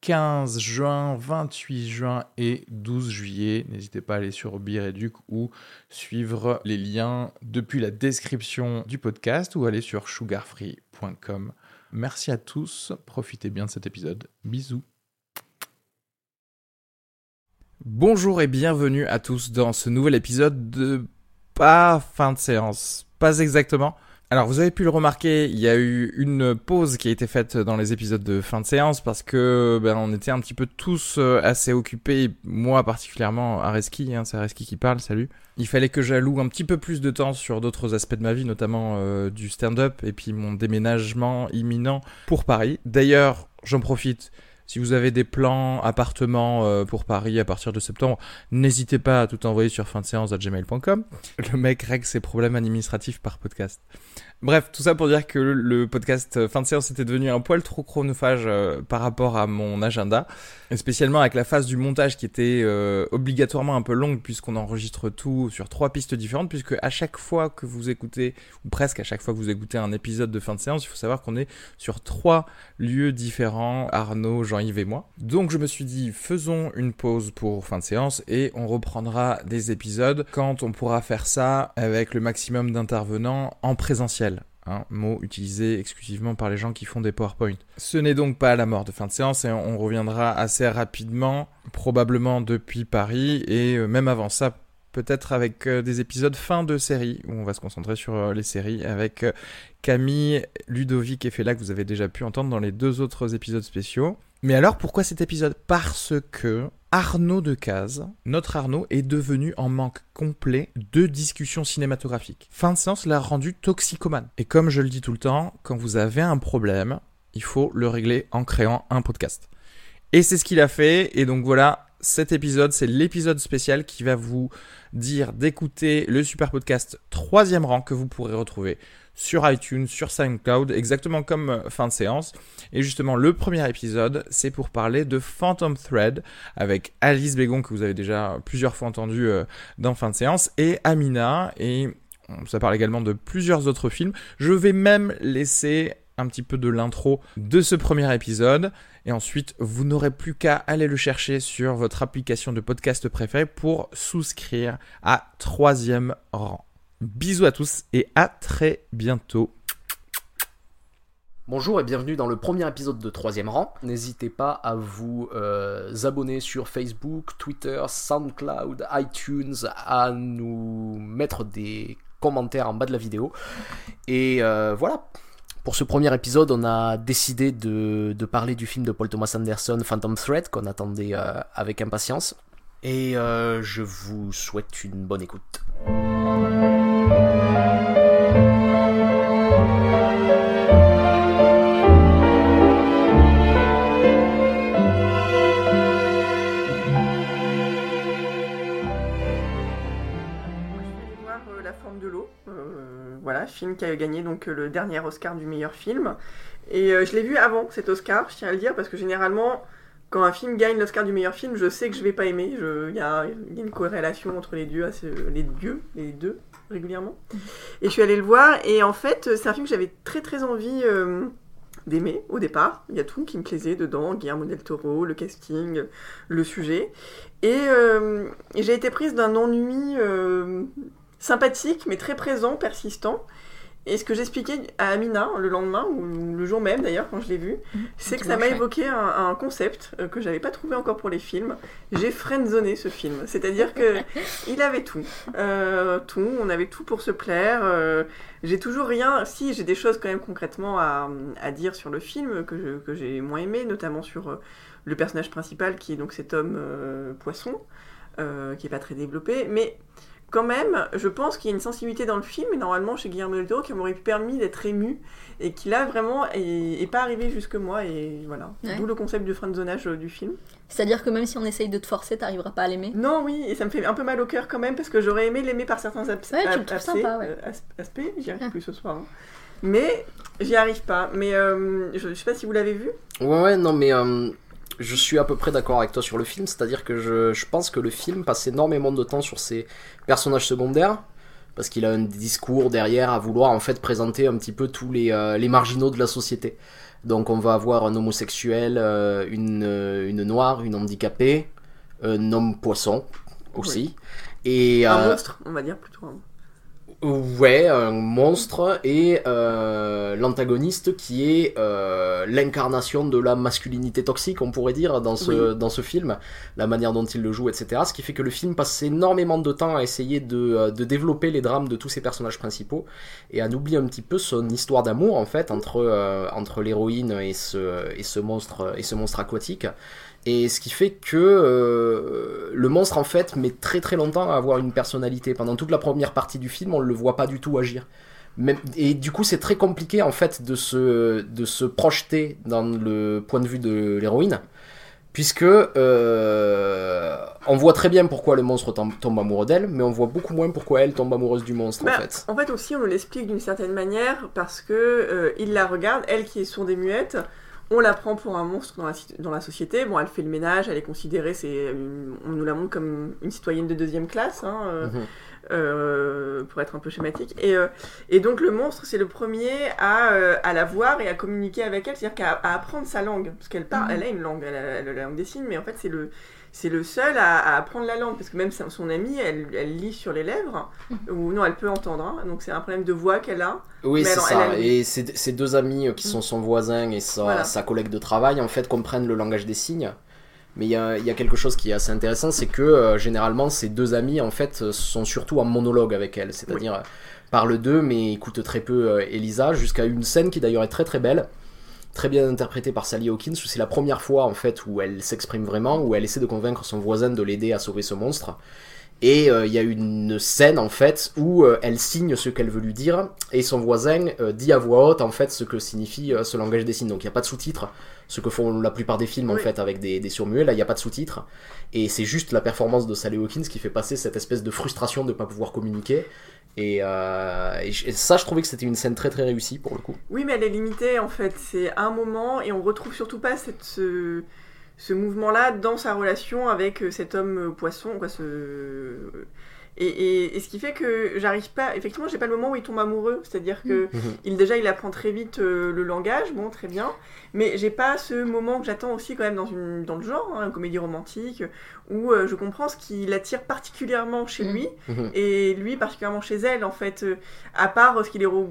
15 juin, 28 juin et 12 juillet. N'hésitez pas à aller sur Bireduc ou suivre les liens depuis la description du podcast ou aller sur sugarfree.com. Merci à tous, profitez bien de cet épisode. Bisous. Bonjour et bienvenue à tous dans ce nouvel épisode de pas fin de séance, pas exactement. Alors vous avez pu le remarquer, il y a eu une pause qui a été faite dans les épisodes de fin de séance parce que ben, on était un petit peu tous euh, assez occupés, moi particulièrement Areski, hein, c'est Areski qui parle, salut. Il fallait que j'alloue un petit peu plus de temps sur d'autres aspects de ma vie, notamment euh, du stand-up et puis mon déménagement imminent pour Paris. D'ailleurs, j'en profite si vous avez des plans appartements euh, pour Paris à partir de septembre, n'hésitez pas à tout envoyer sur fin de séance à gmail.com. Le mec règle ses problèmes administratifs par podcast. Bref, tout ça pour dire que le podcast euh, fin de séance était devenu un poil trop chronophage euh, par rapport à mon agenda, et spécialement avec la phase du montage qui était euh, obligatoirement un peu longue puisqu'on enregistre tout sur trois pistes différentes, puisque à chaque fois que vous écoutez, ou presque à chaque fois que vous écoutez un épisode de fin de séance, il faut savoir qu'on est sur trois lieux différents, Arnaud, Jean-Yves et moi. Donc je me suis dit, faisons une pause pour fin de séance et on reprendra des épisodes quand on pourra faire ça avec le maximum d'intervenants en présentiel un mot utilisé exclusivement par les gens qui font des PowerPoint. Ce n'est donc pas la mort de fin de séance et on reviendra assez rapidement, probablement depuis Paris et euh, même avant ça, peut-être avec euh, des épisodes fin de série où on va se concentrer sur euh, les séries avec Camille, Ludovic et Fela que vous avez déjà pu entendre dans les deux autres épisodes spéciaux. Mais alors pourquoi cet épisode? Parce que Arnaud Decaze, notre Arnaud, est devenu en manque complet de discussions cinématographiques. Fin de séance l'a rendu toxicomane. Et comme je le dis tout le temps, quand vous avez un problème, il faut le régler en créant un podcast. Et c'est ce qu'il a fait, et donc voilà, cet épisode, c'est l'épisode spécial qui va vous dire d'écouter le super podcast troisième rang que vous pourrez retrouver sur iTunes, sur SoundCloud, exactement comme euh, fin de séance. Et justement, le premier épisode, c'est pour parler de Phantom Thread avec Alice Bégon, que vous avez déjà plusieurs fois entendu euh, dans fin de séance, et Amina, et ça parle également de plusieurs autres films. Je vais même laisser un petit peu de l'intro de ce premier épisode. Et ensuite, vous n'aurez plus qu'à aller le chercher sur votre application de podcast préférée pour souscrire à troisième rang. Bisous à tous et à très bientôt. Bonjour et bienvenue dans le premier épisode de Troisième Rang. N'hésitez pas à vous euh, abonner sur Facebook, Twitter, SoundCloud, iTunes, à nous mettre des commentaires en bas de la vidéo. Et euh, voilà. Pour ce premier épisode, on a décidé de, parler du film de Paul Thomas Anderson, Phantom Thread, qu'on attendait euh, avec impatience. Et je vous souhaite une bonne écoute. Voilà, film qui a gagné donc le dernier Oscar du meilleur film. Et euh, je l'ai vu avant cet Oscar, je tiens à le dire, parce que généralement, quand un film gagne l'Oscar du meilleur film, je sais que je vais pas aimer. Il y a, une corrélation entre les dieux, les dieux, les deux régulièrement. Et je suis allée le voir, et en fait, c'est un film que j'avais très très envie euh, d'aimer au départ. Il y a tout qui me plaisait dedans, Guillermo del Toro, le casting, le sujet. Et, euh, et j'ai été prise d'un ennui sympathique, mais très présent, persistant. Et ce que j'expliquais à Amina le lendemain, ou le jour même d'ailleurs, quand je l'ai vu, mhm. c'est que ça m'a évoqué un, concept euh, que j'avais pas trouvé encore pour les films. J'ai friendzoné ce film. C'est-à-dire que il avait tout. Euh, tout, on avait tout pour se plaire. Euh, j'ai toujours rien. Si, j'ai des choses quand même concrètement à, à dire sur le film que, que j'ai moins aimé, notamment sur le personnage principal qui est donc cet homme poisson, qui est pas très développé. Mais quand même, je pense qu'il y a une sensibilité dans le film, et normalement chez Guillermo del Toro, qui m'aurait permis d'être ému, et qui là vraiment est, est pas arrivé jusque moi, et voilà. Ouais. D'où le concept du friendzonage euh, du film. C'est-à-dire que même si on essaye de te forcer, t'arriveras pas à l'aimer. Non, oui, et ça me fait un peu mal au cœur quand même, parce que j'aurais aimé l'aimer par certains abs- Ouais, tu le ab- trouves aspects, sympa, ouais. euh, as- aspects, j'y arrive Ah. plus ce soir. hein. Mais j'y arrive pas. Mais euh, je, je sais pas si vous l'avez vu. Ouais, ouais, non, mais euh, je suis à peu près d'accord avec toi sur le film, c'est-à-dire que je, je pense que le film passe énormément de temps sur ses personnages secondaires, parce qu'il a un discours derrière à vouloir en fait présenter un petit peu tous les, euh, les marginaux de la société. Donc on va avoir un homosexuel, euh, une, euh, une noire, une handicapée, un homme poisson aussi. Et, Un monstre, on va dire plutôt. hein. Ouais, un monstre et euh, l'antagoniste qui est euh, l'incarnation de la masculinité toxique, on pourrait dire, dans ce, dans ce film, la manière dont il le joue, etc. Ce qui fait que le film passe énormément de temps à essayer de, euh, de développer les drames de tous ses personnages principaux et à oublier un petit peu son histoire d'amour, en fait, entre, euh, entre l'héroïne et ce, et, ce monstre, et ce monstre aquatique. Et ce qui fait que euh, le monstre, en fait, met très très longtemps à avoir une personnalité. Pendant toute la première partie du film, on le voit pas du tout agir. Même, et du coup, c'est très compliqué, en fait, de se, de se projeter dans le point de vue de l'héroïne. Puisque euh, on voit très bien pourquoi le monstre tombe, amoureux d'elle, mais on voit beaucoup moins pourquoi elle tombe amoureuse du monstre, Bah, en fait. En fait aussi, on l'explique d'une certaine manière parce que euh, il la regarde, elle qui est sourde et muette. On la prend pour un monstre dans la, ci- dans la société. Bon, elle fait le ménage, elle est considérée, c'est, on nous la montre comme une citoyenne de deuxième classe, hein, euh, Mhm. euh, pour être un peu schématique. Et, euh, et donc le monstre, c'est le premier à, à la voir et à communiquer avec elle, c'est-à-dire qu'à à apprendre sa langue, parce qu'elle parle, Mhm. elle a une langue, elle a, elle a la langue des signes, mais en fait c'est le c'est le seul à, à apprendre la langue, parce que même son amie, elle, elle lit sur les lèvres, ou non, elle peut entendre, hein, donc c'est un problème de voix qu'elle a. Oui, Mais c'est ça. a- Et ses, deux amis euh, qui sont son voisin et sa, Voilà. sa collègue de travail, en fait, comprennent le langage des signes. Mais il y a, il y a quelque chose qui est assez intéressant, c'est que euh, généralement, ces deux amis, en fait, euh, sont surtout en monologue avec elle. C'est-à-dire, parlent d'eux, mais écoutent très peu euh, Elisa, jusqu'à une scène qui d'ailleurs est très très belle. Très bien interprétée par Sally Hawkins, où c'est la première fois en fait où elle s'exprime vraiment, où elle essaie de convaincre son voisin de l'aider à sauver ce monstre. Et euh, il y a une scène en fait où euh, elle signe ce qu'elle veut lui dire et son voisin euh, dit à voix haute en fait ce que signifie ce langage des signes. Donc il n'y a pas de sous-titres, ce que font la plupart des films en fait avec des, des surmuets. Là il n'y a pas de sous-titres et c'est juste la performance de Sally Hawkins qui fait passer cette espèce de frustration de ne pas pouvoir communiquer. Et, euh, et ça je trouvais que c'était une scène très très réussie pour le coup. Oui, mais elle est limitée en fait. C'est un moment et on retrouve surtout pas cette, ce, ce mouvement-là dans sa relation avec euh, cet homme euh, poisson. Quoi, ce... et, et, et ce qui fait que j'arrive pas. Effectivement, j'ai pas le moment où il tombe amoureux. C'est-à-dire que il déjà il apprend très vite euh, le langage, bon, très bien. Mais j'ai pas ce moment que j'attends aussi quand même dans, une, dans le genre, hein, une comédie romantique, où euh, je comprends ce qui l'attire particulièrement chez Mhm. lui Mhm. et lui particulièrement chez elle en fait. euh, à part euh, ce qu'il est. ro-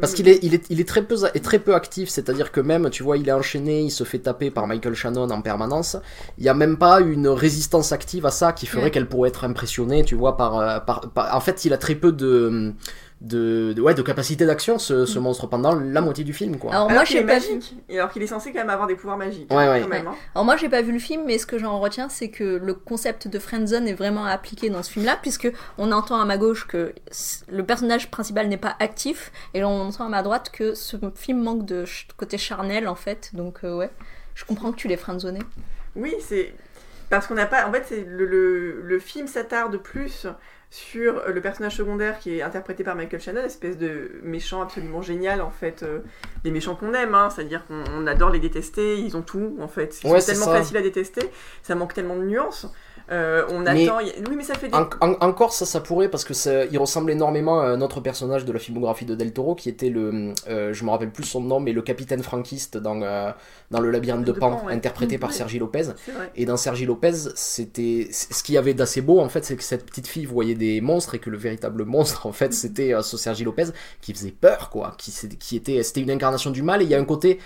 Parce qu'il est, il est, il est très peu, est très peu actif, c'est-à-dire que même, tu vois, il est enchaîné, il se fait taper par Michael Shannon en permanence. Il n'y a même pas une résistance active à ça qui ferait Ouais. qu'elle pourrait être impressionnée, tu vois, par, par, par- En fait, il a très peu de, de, de- ouais, de capacité d'action, ce, ce monstre, pendant la moitié du film, quoi. Alors Alors moi qu'il j'ai est pas vu. alors qu'il est censé quand même avoir des pouvoirs magiques. Ouais, hein, ouais. quand même, hein. Alors moi j'ai pas vu le film, mais ce que j'en retiens, c'est que le concept de friendzone est vraiment appliqué dans ce film-là, puisque on entend à ma gauche que le personnage principal n'est pas actif, et on entend à ma droite que ce film manque de ch- côté charnel en fait. Donc euh, ouais, je comprends que tu l'aies friendzoné. Oui, c'est parce qu'on n'a pas. En fait, c'est le, le, le film s'attarde plus sur le personnage secondaire qui est interprété par Michael Shannon, espèce de méchant absolument génial en fait, euh, des méchants qu'on aime, hein, c'est-à-dire qu'on on adore les détester, ils ont tout en fait, Ouais, c'est tellement ça. faciles à détester, ça manque tellement de nuances. Euh, on Mais- attend. Oui, mais ça fait des. En- en- encore ça, ça pourrait parce que ça, il ressemble énormément à un autre personnage de la filmographie de Del Toro qui était le, euh, je me rappelle plus son nom, mais le capitaine franquiste dans euh, dans le labyrinthe de, De Pan, Pan, ouais. interprété par Ouais. Sergi Lopez. Et dans Sergi Lopez, c'était ce qu'il y avait d'assez beau en fait, c'est que cette petite fille voyait des monstres et que le véritable monstre en fait, c'était euh, ce Sergi Lopez qui faisait peur quoi, qui, qui était, c'était une incarnation du mal. Et il y a un côté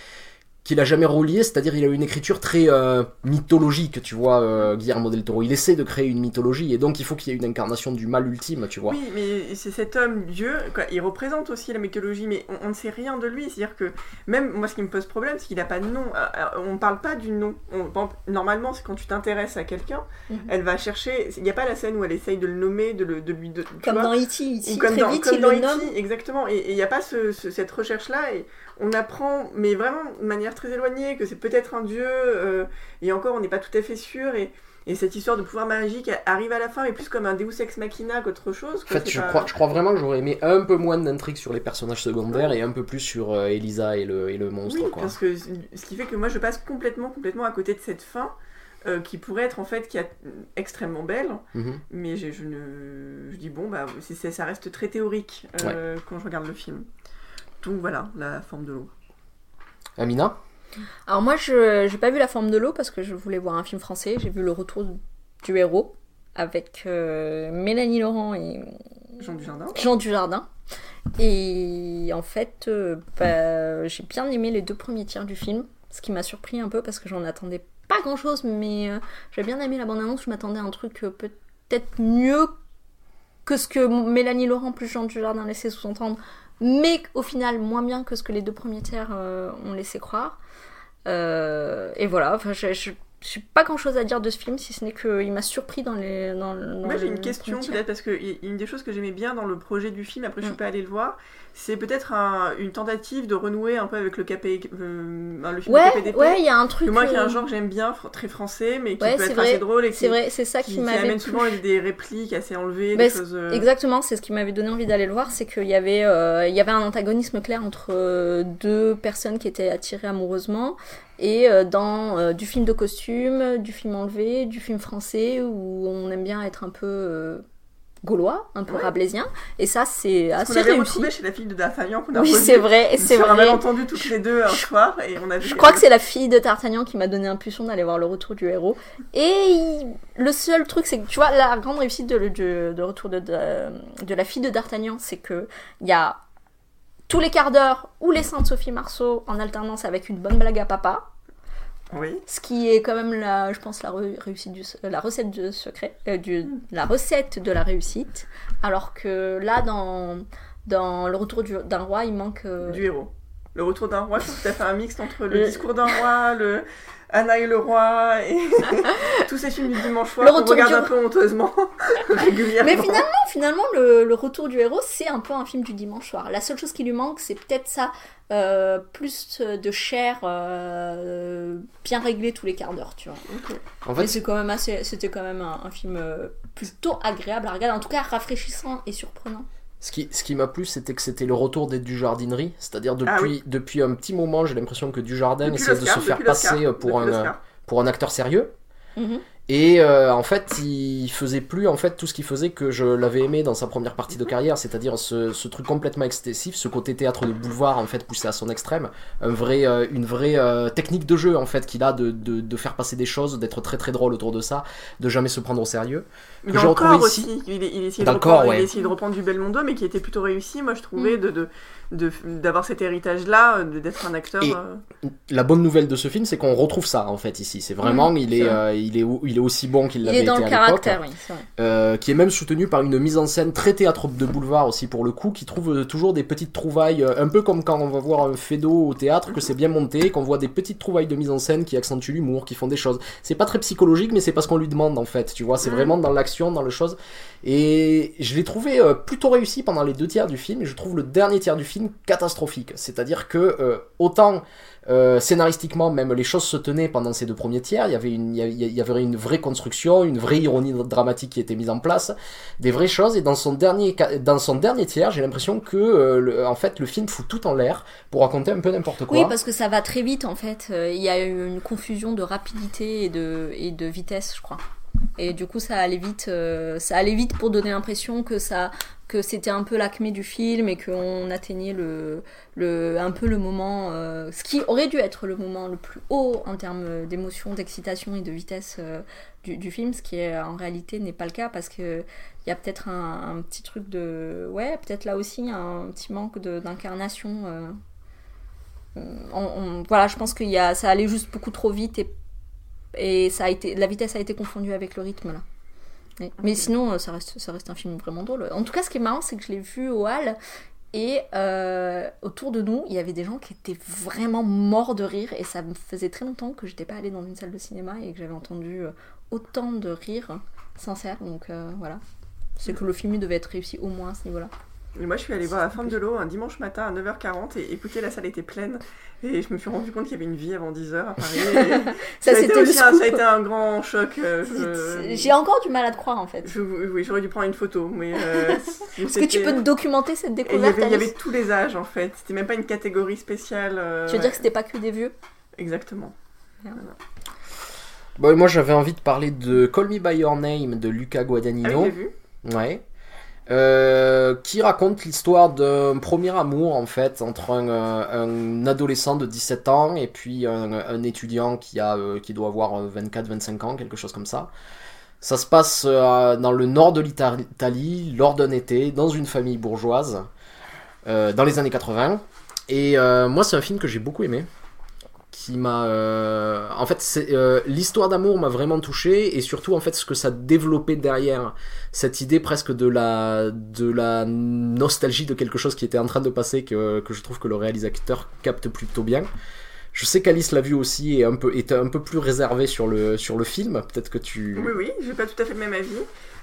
qu'il a jamais relié, c'est-à-dire il a une écriture très euh, mythologique, tu vois, euh, Guillermo del Toro. Il essaie de créer une mythologie et donc il faut qu'il y ait une incarnation du mal ultime, tu vois. Oui, mais c'est cet homme Dieu, quoi, il représente aussi la mythologie, mais on, on ne sait rien de lui. C'est-à-dire que même moi, ce qui me pose problème, c'est qu'il n'a pas de nom. Euh, euh, On ne parle pas du nom. On- bon, normalement, c'est quand tu t'intéresses à quelqu'un, Mhm. elle va chercher. Il n'y a pas la scène où elle essaye de le nommer, de, le, de lui. De, Comme vois dans E.T. Ou E.T. comme très dans, vite, comme il dans le E.T., nomme. exactement. Et il n'y a pas ce- ce- cette recherche-là. Et on apprend, mais vraiment de manière très éloignée, que c'est peut-être un dieu. euh, et encore, on n'est pas tout à fait sûr. Et, et cette histoire de pouvoir magique arrive à la fin, mais plus comme un Deus Ex Machina qu'autre chose. En fait, je pas- crois, je crois vraiment que j'aurais aimé un peu moins d'intrigue sur les personnages secondaires et un peu plus sur euh, Elisa et le, et le monstre, Oui, quoi. parce que ce qui fait que moi je passe complètement, complètement à côté de cette fin. euh, qui pourrait être en fait qui a, extrêmement belle, Mhm. mais je, je ne, je dis bon bah ça reste très théorique quand je regarde le film. Donc voilà la forme de l'eau. Amina? Alors moi, je j'ai pas vu La forme de l'eau parce que je voulais voir un film français. J'ai vu Le retour du héros avec euh, Mélanie Laurent et Jean Dujardin. Jean Dujardin. Et en fait, euh, bah, j'ai bien aimé les deux premiers tiers du film, ce qui m'a surpris un peu parce que j'en attendais pas grand chose, mais euh, j'ai bien aimé la bande-annonce. Je m'attendais à un truc euh, peut-être mieux que ce que Mélanie Laurent plus Jean Dujardin laissait sous-entendre, mais au final moins bien que ce que les deux premiers tiers euh, ont laissé croire. Euh, et voilà, je, j'ai pas grand chose à dire de ce film, si ce n'est qu'il m'a surpris dans les. Dans, dans Moi j'ai une question peut-être parce que une des choses que j'aimais bien dans le projet du film, après je suis Mm. pas allée le voir, c'est peut-être un- une tentative de renouer un peu avec le KP, euh, le film Ouais, KPDP. ouais, il y a un truc. Que moi qui est un genre que j'aime bien, très français, mais qui Ouais, peut être vrai, assez drôle et qui, C'est vrai, c'est ça qui, qui, qui amène souvent des répliques assez enlevées, Bah, des c'est- choses. euh, Exactement, c'est ce qui m'avait donné envie d'aller le voir, c'est qu'il y avait, euh, il y avait un antagonisme clair entre euh, deux personnes qui étaient attirées amoureusement, et euh, dans euh, du film de costume, du film enlevé, du film français, où on aime bien être un peu euh, gaulois, un peu Ouais. rabelaisien, et ça c'est assez avait réussi. retrouvé chez la fille de D'Artagnan qu'on a Oui, c'est vrai, c'est sur un vrai. malentendu toutes les deux un soir et on a vu Je crois que c'est la fille de D'Artagnan qui m'a donné impulsion d'aller voir le retour du héros. Et il- le seul truc, c'est que tu vois, la grande réussite de, de, de retour de, de, de la fille de D'Artagnan, c'est que il y a tous les quarts d'heure ou les seins de Sophie Marceau en alternance avec une bonne blague à papa. Oui. Ce qui est quand même, la, je pense, la, réussite du, la recette du secret, euh, du, la recette de la réussite. Alors que là, dans, dans le retour du- d'un roi, il manque. euh, Du héros. Le retour d'un roi, je trouve que tu as fait un mix entre le Le- discours d'un roi, le Anna et le roi, et tous ces films du dimanche soir qu'on regarde du- un peu honteusement, régulièrement. Mais finalement, finalement le, le retour du héros, c'est un peu un film du dimanche soir. La seule chose qui lui manque, c'est peut-être ça, euh, plus de chair euh, bien réglée tous les quarts d'heure, tu vois. En Mais fait, c'est quand même assez, c'était quand même un, un film euh, plutôt agréable à regarder, en tout cas rafraîchissant et surprenant. Ce qui, ce qui m'a plu, c'était que c'était le retour des Dujardineries. C'est-à-dire depuis, Ah oui. depuis un petit moment, j'ai l'impression que Dujardin Depuis essaie de se faire passer pour un, l'Oscar. pour un acteur sérieux. Mhm. Et euh, en fait, il faisait plus en fait tout ce qu'il faisait que je l'avais aimé dans sa première partie de carrière, c'est-à-dire ce, ce truc complètement excessif, ce côté théâtre de boulevard en fait poussé à son extrême, un vrai, euh, une vraie euh, technique de jeu en fait qu'il a de, de, de faire passer des choses, d'être très très drôle autour de ça, de jamais se prendre au sérieux. Il que a j'ai encore retrouvé aussi, ici. il, il essayait Dans de le reprendre, corps, il ouais. essayait de reprendre du Belmondo, mais qui était plutôt réussi, moi je trouvais, Mm. de de- de- d'avoir cet héritage-là, euh, d'être un acteur. Et- euh, La bonne nouvelle de ce film, c'est qu'on retrouve ça en fait ici. C'est vraiment, Mhm, il c'est est, vrai. euh, il est, il est aussi bon qu'il Il l'avait est été dans à le l'époque. caractère, oui, c'est vrai. euh, qui est même soutenu par une mise en scène très théâtre de boulevard aussi pour le coup, qui trouve euh, toujours des petites trouvailles, euh, un peu comme quand on va voir un fédo au théâtre, que c'est bien monté, qu'on voit des petites trouvailles de mise en scène qui accentuent l'humour, qui font des choses. C'est pas très psychologique, mais c'est parce qu'on lui demande en fait, tu vois, c'est Mhm. vraiment dans l'action, dans le chose. Et je l'ai trouvé euh, plutôt réussi pendant les deux tiers du film, et je trouve le dernier tiers du film catastrophique. C'est-à-dire que euh, autant euh, scénaristiquement, même les choses se tenaient pendant ces deux premiers tiers. Il y avait une, il y avait une vraie construction, une vraie ironie dramatique qui était mise en place, des vraies choses. Et dans son dernier, dans son dernier tiers, j'ai l'impression que, le- en fait, le film fout tout en l'air pour raconter un peu n'importe quoi. Oui, parce que ça va très vite en fait. Il y a une confusion de rapidité et de, et de vitesse, je crois. Et du coup, ça allait vite. euh, ça allait vite pour donner l'impression que ça, que c'était un peu l'acmé du film et qu'on atteignait le, le, un peu le moment, euh, ce qui aurait dû être le moment le plus haut en termes d'émotion, d'excitation et de vitesse euh, du, film, ce qui en réalité n'est pas le cas parce que il y a peut-être un, petit truc de, ouais, peut-être là aussi un petit manque d'incarnation. on- on- voilà, je pense a, ça allait juste beaucoup trop vite et, et ça a été, la vitesse a été confondue avec le rythme là. Ouais. Mais sinon, euh, ça reste, ça reste un film vraiment drôle. En tout cas, ce qui est marrant, c'est que je l'ai vu au hall et euh, autour de nous, il y avait des gens qui étaient vraiment morts de rire et ça me faisait très longtemps que j'étais pas allée dans une salle de cinéma et que j'avais entendu euh, autant de rires sincères. Donc euh, voilà, c'est que le film devait être réussi au moins à ce niveau-là. Et moi, je suis allée voir La Forme de l'eau un dimanche matin à 9h40 et écoutez, la salle était pleine. Et je me suis rendu compte qu'il y avait une vie avant 10h à Paris. et Ça, a été aussi un, ça a été un grand choc. euh, je- J'ai encore du mal à te croire en fait. je- oui, j'aurais dû prendre une photo, mais. euh, Est-ce que tu peux te documenter cette Et il y, découverte avait, il y avait tous les âges en fait. C'était même pas une catégorie spéciale. euh, Tu veux dire que c'était pas que des vieux Exactement. Bon, et moi j'avais envie de parler de Call Me By Your Name de Luca Ah Guadagnino. j'ai vu. Ouais. Euh, qui raconte l'histoire d'un premier amour en fait entre un, euh, adolescent de 17 ans et puis un, étudiant qui, a, euh, qui doit avoir 24-25 ans, quelque chose comme ça. Ça se passe dans le nord de l'Italie lors d'un été dans une famille bourgeoise dans les années 80. Et moi c'est un film que j'ai beaucoup aimé qui m'a euh, en fait euh, l'histoire d'amour m'a vraiment touché et surtout en fait ce que ça développait derrière cette idée presque de la de la nostalgie de quelque chose qui était en train de passer que, que je trouve que le réalisateur capte plutôt bien je sais qu'Alice l'a vu aussi et un peu était un peu plus réservé sur le sur le film peut-être que tu Oui, oui, j'ai pas tout à fait le même avis.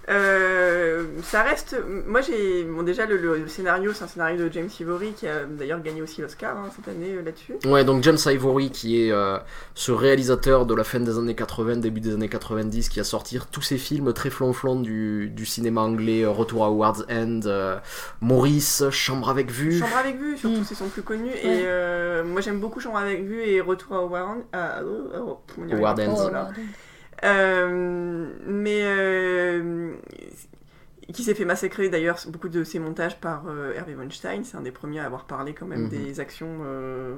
Euh, ça reste. Moi, j'ai. Bon, déjà, le, le scénario, c'est un scénario de James Ivory qui a d'ailleurs gagné aussi l'Oscar hein, cette année euh, là-dessus. Ouais, donc James Ivory, qui est euh, ce réalisateur de la fin des années 80, début des années 90, qui a sorti tous ces films très flonflons du, du cinéma anglais, euh, Retour à Ward's End, euh, Maurice, Chambre avec vue. Chambre avec vue, surtout, Mm. c'est son plus connu. Et euh, moi, j'aime beaucoup Chambre avec vue et Retour à Warren. À, à- à- pas, End. voilà. Euh, mais euh, qui s'est fait massacrer d'ailleurs beaucoup de ses montages par euh, Hervé Weinstein. C'est un des premiers à avoir parlé quand même Mhm. des actions euh,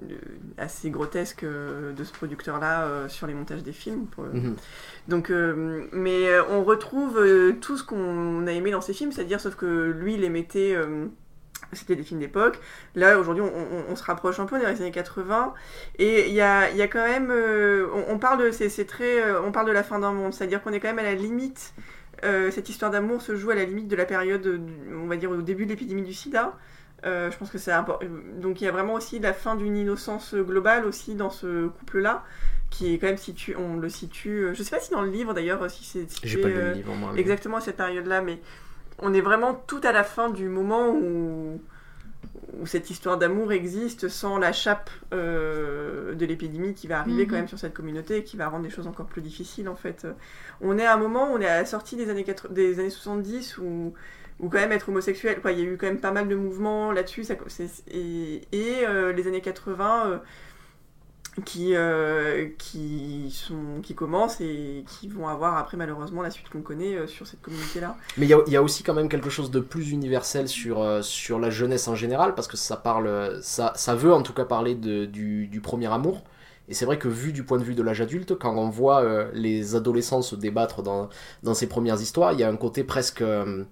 euh, assez grotesques euh, de ce producteur-là sur les montages des films. Mhm. donc, euh, mais on retrouve tout ce qu'on a aimé dans ces films, c'est-à-dire sauf que lui, il émettait. euh, c'était des films d'époque. Là, aujourd'hui, on, on- on se rapproche un peu dans les années 80. Et il y a, y a quand même. euh, on, on parle de, c'est, c'est très, euh, on parle de la fin d'un monde, c'est-à-dire qu'on est quand même à la limite. euh, cette histoire d'amour se joue à la limite de la période, on va dire, au début de l'épidémie du sida. Je pense que c'est important. Donc il y a vraiment aussi la fin d'une innocence globale aussi dans ce couple-là, qui est quand même situé, on le situe. Je sais pas si dans le livre d'ailleurs, si c'est situé, J'ai pas lu le livre, moi. mais- exactement à cette période-là, mais on est vraiment tout à la fin du moment où, où cette histoire d'amour existe sans la chape euh, de l'épidémie qui va arriver Mhm. quand même sur cette communauté et qui va rendre les choses encore plus difficiles en fait. On est à un moment où on est à la sortie des années, 80 des années 70 où, où quand même être homosexuel, quoi, il y a eu quand même pas mal de mouvements là-dessus, et, et euh, les années 80 euh, qui, euh, qui, sont, qui commencent et qui vont avoir après malheureusement la suite qu'on connaît euh, sur cette communauté-là. Mais il y, a- aussi quand même quelque chose de plus universel sur, euh, sur la jeunesse en général, parce que ça parle, ça, ça veut en tout cas parler de, du, du premier amour. Et c'est vrai que vu du point de vue de l'âge adulte, quand on voit euh, les adolescents se débattre dans, dans ces premières histoires, il y a un côté presque, euh,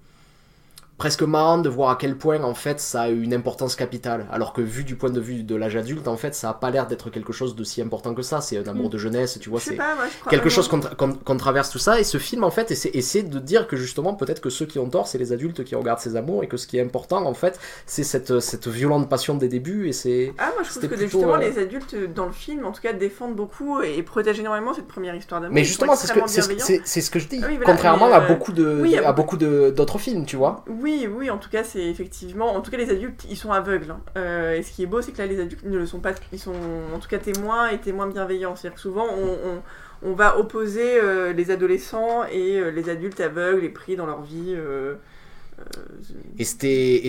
presque marrant de voir à quel point en fait ça a une importance capitale. Alors que vu du point de vue de l'âge adulte, en fait ça a pas l'air d'être quelque chose de si important que ça. C'est un amour Mm. de jeunesse, tu vois. je c'est pas, moi je crois. quelque chose qu'on tra- qu'on- qu'on traverse tout ça et ce film en fait essaie, essaie de dire que justement peut-être que ceux qui ont tort c'est les adultes qui regardent ces amours et que ce qui est important en fait c'est cette, cette violente passion des débuts et c'est Ah, moi je trouve que plutôt, justement euh, les adultes dans le film, en tout cas, défendent beaucoup et, protègent énormément cette première histoire d'amour. mais justement c'est ce que c'est ce, bienveillants. c'est- c'est ce que je dis Ah oui, voilà, contrairement à beaucoup de oui, à à beaucoup de- d'autres films tu vois Oui, oui, en tout cas, c'est effectivement. En tout cas, les adultes, ils sont aveugles. hein. Euh, et ce qui est beau, c'est que là, les adultes ne le sont pas. Ils sont en tout cas témoins et témoins bienveillants. C'est-à-dire que souvent, on, va opposer euh, les adolescents et euh, les adultes aveugles et pris dans leur vie. Et c'était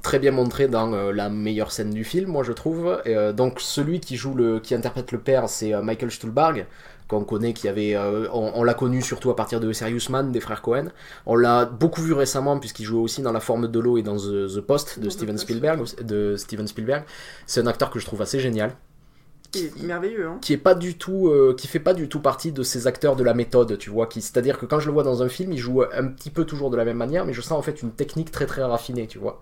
très bien montré dans la meilleure scène du film, moi je trouve. Donc celui qui joue qui interprète le père, c'est Michael Stuhlbarg qu'on connaît, qui avait, euh, on, on l'a connu surtout à partir de Serious Man des frères Cohen. On l'a beaucoup vu récemment puisqu'il jouait aussi dans La Forme de l'eau et dans The, The Post de Steven. Spielberg. De Steven Spielberg. C'est un acteur que je trouve assez génial qui est merveilleux. Hein. qui est pas du tout euh, qui fait pas du tout partie de ces acteurs de la méthode tu vois qui c'est à dire que quand je le vois dans un film il joue un petit peu toujours de la même manière mais je sens en fait une technique très très raffinée tu vois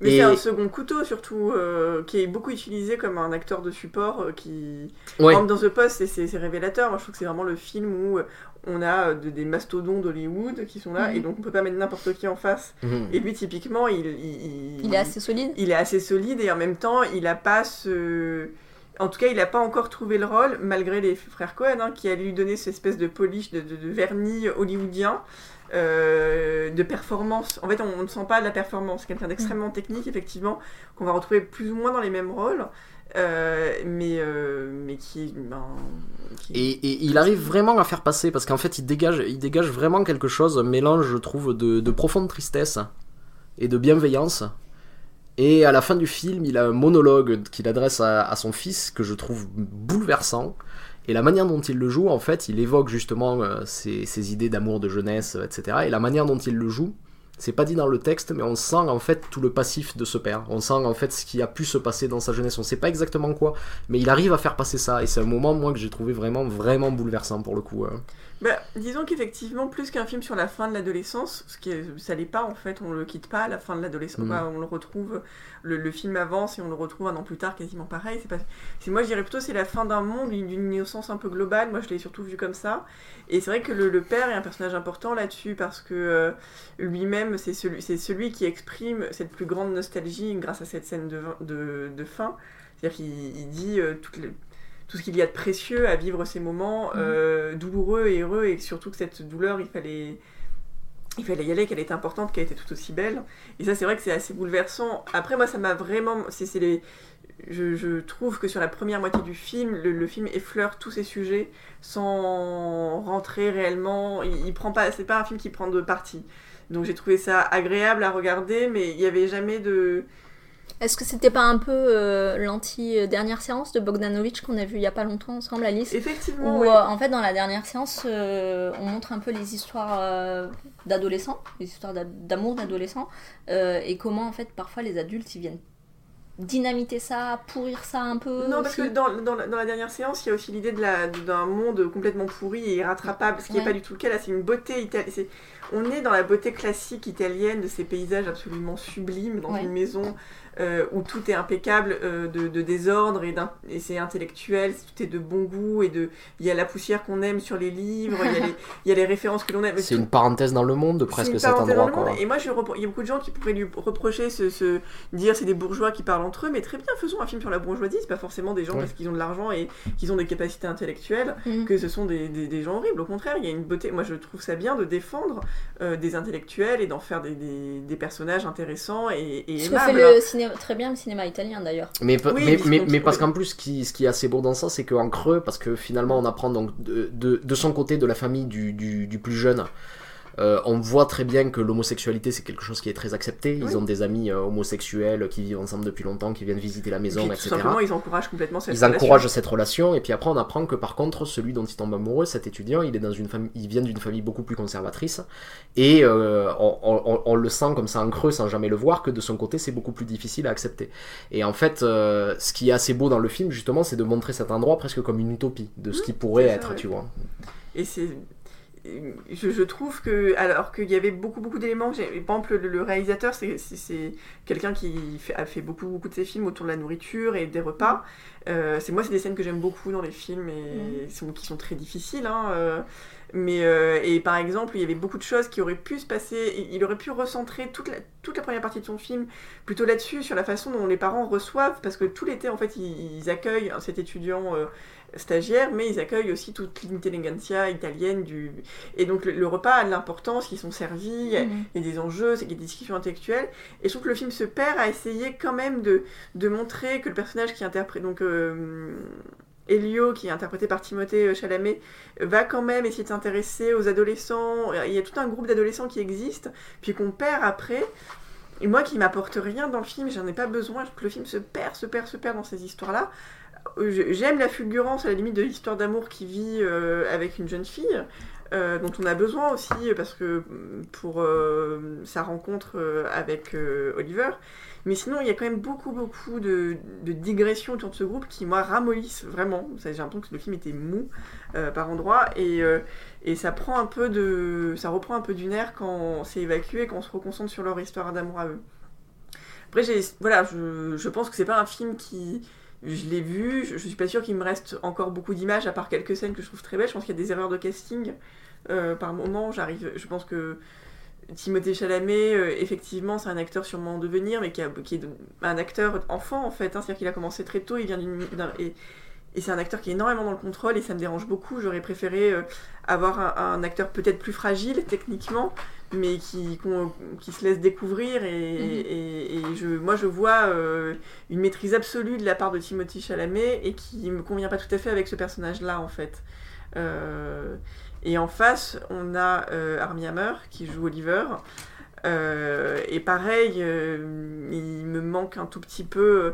Mais Et- c'est un second couteau surtout, euh, qui est beaucoup utilisé comme un acteur de support euh, qui... Ouais. Exemple, dans The Post, c'est- c'est révélateur. Moi, je trouve que c'est vraiment le film où euh, on a euh, de- des mastodons d'Hollywood qui sont là, Mhm. et donc on peut pas mettre n'importe qui en face. Mhm. Et lui, typiquement, il, il, Il est assez solide. il est assez solide, et en même temps, il a pas ce... En tout cas, il n'a pas encore trouvé le rôle, malgré les frères Cohen, hein, qui allaient lui donner cette espèce de polish, de, de- de vernis hollywoodien, euh, de performance. En fait, on, on ne sent pas de la performance. Quelqu'un d'extrêmement technique, effectivement, qu'on va retrouver plus ou moins dans les mêmes rôles, euh, mais, euh, mais qui, ben, qui- Et, et il arrive vraiment à faire passer, parce qu'en fait, il dégage, il dégage vraiment quelque chose, un mélange, je trouve, de, de profonde tristesse et de bienveillance. Et à la fin du film, il a un monologue qu'il adresse à, à son fils que je trouve bouleversant. Et la manière dont il le joue, en fait, il évoque justement euh, ses, idées d'amour de jeunesse, euh, etc. Et la manière dont il le joue, c'est pas dit dans le texte, mais on sent en fait tout le passif de ce père. On sent en fait ce qui a pu se passer dans sa jeunesse. On sait pas exactement quoi, mais il arrive à faire passer ça. Et c'est un moment, moi, que j'ai trouvé vraiment, vraiment bouleversant pour le coup. hein. Bah, disons qu'effectivement, plus qu'un film sur la fin de l'adolescence, ce qui est, ça l'est pas en fait, on le quitte pas à la fin de l'adolescence. Bah, on le retrouve, le, le film avance et on le retrouve un an plus tard quasiment pareil. C'est pas, c'est moi je dirais plutôt c'est la fin d'un monde, d'une innocence un peu globale. Moi je l'ai surtout vu comme ça. Et c'est vrai que le, le père est un personnage important là-dessus parce que euh, lui-même c'est celui, c'est celui qui exprime cette plus grande nostalgie grâce à cette scène de, de, de fin. C'est-à-dire qu'il il dit euh, toutes les- tout ce qu'il y a de précieux à vivre ces moments euh, douloureux et heureux et surtout que cette douleur il fallait il fallait y aller qu'elle était importante qu'elle était tout aussi belle. Et ça c'est vrai que c'est assez bouleversant. Après moi ça m'a vraiment c'est c'est les je, je trouve que sur la première moitié du film le, le film effleure tous ces sujets sans rentrer réellement. Il, il prend pas c'est pas un film qui prend de parti. Donc j'ai trouvé ça agréable à regarder mais il y avait jamais de Est-ce que c'était pas un peu euh, l'anti-dernière séance de Bogdanovich qu'on a vu il y a pas longtemps ensemble, Alice? Effectivement Où ouais. euh, en fait dans la dernière séance, euh, on montre un peu les histoires d'adolescents, les histoires d'a- d'amour d'adolescents, et comment en fait parfois les adultes ils viennent dynamiter ça, pourrir ça un peu. Non, parce aussi. que dans, dans, la, dans la dernière séance, il y a aussi l'idée de la- d'un monde complètement pourri et irrattrapable, ce qui n'est Ouais. pas du tout le cas. Là, c'est une beauté italienne. On est dans la beauté classique italienne de ces paysages absolument sublimes dans Ouais. une maison euh, où tout est impeccable euh, de, de désordre et, et c'est intellectuel, tout est de bon goût et de il y a la poussière qu'on aime sur les livres, il y a les, il y a les références que l'on aime. C'est Tout- une parenthèse dans le monde, presque cet endroit. Quoi. Et moi, je repro- il y a beaucoup de gens qui pourraient lui reprocher ce, ce- dire c'est des bourgeois qui parlent entre eux, mais très bien, faisons un film sur la bourgeoisie. C'est pas forcément des gens Ouais. parce qu'ils ont de l'argent et qu'ils ont des capacités intellectuelles Mhm. que ce sont des, des- des gens horribles. Au contraire, il y a une beauté. Moi, je trouve ça bien de défendre euh, des intellectuels et d'en faire des, des- des personnages intéressants et, et Ce que fait aimables. le cinéma, très bien le cinéma italien d'ailleurs. Mais, Oui, mais, mais, mais parce qu'en plus, ce qui, ce qui est assez beau dans ça, c'est qu'en creux, parce que finalement, on apprend donc de, de, de son côté, de la famille du, du, du plus jeune, euh, on voit très bien que l'homosexualité, c'est quelque chose qui est très accepté. Ils Oui. ont des amis euh, homosexuels qui vivent ensemble depuis longtemps, qui viennent visiter la Et maison, tout etc. simplement, ils encouragent complètement cette Ils relation. encouragent cette relation, et puis après, on apprend que par contre, celui dont il tombe amoureux, cet étudiant, il, est dans une famille, il vient d'une famille beaucoup plus conservatrice, et euh, on, on- on le sent comme ça en creux sans jamais le voir, que de son côté, c'est beaucoup plus difficile à accepter. Et en fait, ce qui est assez beau dans le film, justement, c'est de montrer cet endroit presque comme une utopie de ce qui pourrait ça, être, ouais. tu vois. Et c'est. Je, je trouve que, alors qu'il y avait beaucoup, beaucoup d'éléments, par exemple, le, le réalisateur, c'est- quelqu'un qui fait- a fait beaucoup, beaucoup de ses films autour de la nourriture et des repas. Euh, c'est moi, c'est des scènes que j'aime beaucoup dans les films et sont- qui sont très difficiles. hein, euh, mais, euh, et par exemple, il y avait beaucoup de choses qui auraient pu se passer. Il il aurait pu recentrer toute la, toute la première partie de son film plutôt là-dessus, sur la façon dont les parents reçoivent, parce que tout l'été, en fait, ils, ils accueillent cet étudiant euh, stagiaire, mais ils accueillent aussi toute l'intelligentsia italienne du... Et donc le, le repas a de l'importance, ils sont servis, il y a- Mhm. il y a des enjeux, c'est qu'il y a des discussions intellectuelles. Et je trouve que le film se perd à essayer quand même de, de montrer que le personnage qui interprète... Donc... euh, Elio, qui est interprété par Timothée Chalamet, va quand même essayer de s'intéresser aux adolescents. Il y a tout un groupe d'adolescents qui existe, puis qu'on perd après. Et moi qui m'apporte rien dans le film, j'en ai pas besoin, je trouve que le film se perd, se perd, se perd dans ces histoires-là. J'aime la fulgurance à la limite de l'histoire d'amour qui vit euh, avec une jeune fille, euh, dont on a besoin aussi parce que mm, pour euh, sa rencontre avec Oliver. Mais sinon, il y a quand même beaucoup, beaucoup de, digressions autour de ce groupe qui, moi, ramollissent vraiment. J'ai l'impression que le film était mou par endroits et, ça reprend un peu du nerf quand c'est évacué, quand on se reconcentre sur leur histoire d'amour à eux. Après, voilà, je, je pense que c'est pas un film qui. Je l'ai vu, je, je suis pas sûre qu'il me reste encore beaucoup d'images, à part quelques scènes que je trouve très belles. Je pense qu'il y a des erreurs de casting euh, par moment. J'arrive, je pense que Timothée Chalamet, euh, effectivement, c'est un acteur sûrement en devenir, mais qui, est un acteur enfant en fait. hein. C'est-à-dire qu'il a commencé très tôt, il vient d'une. d'un- et, c'est un acteur qui est énormément dans le contrôle et ça me dérange beaucoup. J'aurais préféré euh, avoir un acteur peut-être plus fragile techniquement, mais qui, qui se laisse découvrir. Et, et- et je, moi, je vois euh, une maîtrise absolue de la part de Timothy Chalamet et qui me convient pas tout à fait avec ce personnage-là en fait. Euh, et en face, on a euh, Armie Hammer qui joue Oliver. Euh, et pareil, euh, il me manque un tout petit peu.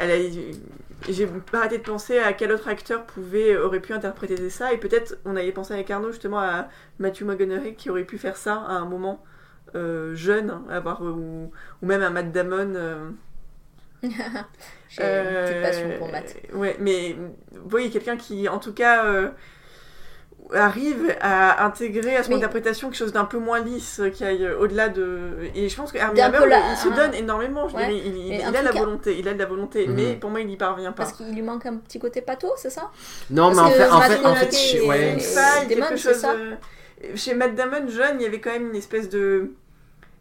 Euh, elle a- J'ai pas arrêté de penser à quel autre acteur pouvait, aurait pu interpréter ça. Et peut-être on avait pensé avec Arnaud justement à Matthew McConaughey qui aurait pu faire ça à un moment euh, jeune, hein, avoir, ou, ou même un Matt Damon. euh, J'ai une petite passion pour Matt. euh, Ouais, mais vous voyez, quelqu'un qui, en tout cas, euh, arrive à intégrer à son Oui. interprétation quelque chose d'un peu moins lisse, euh, qui aille au-delà de. Et je pense que Armie Hammer, la- il se un- donne énormément. Je Ouais. dirais, il, a la volonté, il a de la volonté, Mhm. mais pour moi, il n'y parvient pas. Parce qu'il lui manque un petit côté pato, c'est ça? Non, mais en fait, en Matt fait, en fait, Damon je- ouais. Une Et faille, Damon, quelque c'est chose. ça? euh, Chez Matt Damon jeune, il y avait quand même une espèce de.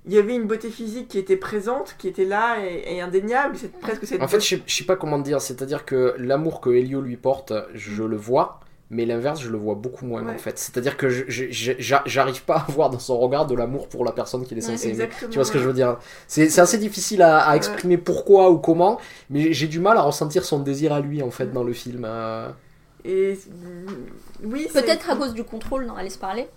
Il y avait une beauté physique qui était présente, qui était là et, et indéniable. C'est presque cette. En fait, je sais, je sais pas comment dire, c'est-à-dire que l'amour que Elio lui porte, je le vois, mais l'inverse, je le vois beaucoup moins Ouais. en fait. C'est-à-dire que j'arrive pas à voir dans son regard de l'amour pour la personne qu'il est Ouais, censé aimer. Exactement. Tu vois ce que je veux dire? C'est assez difficile à, à Ouais. exprimer pourquoi ou comment, mais j'ai du mal à ressentir son désir à lui en fait dans le film. euh. Et oui, Peut-être à cause du contrôle dans Alice parler.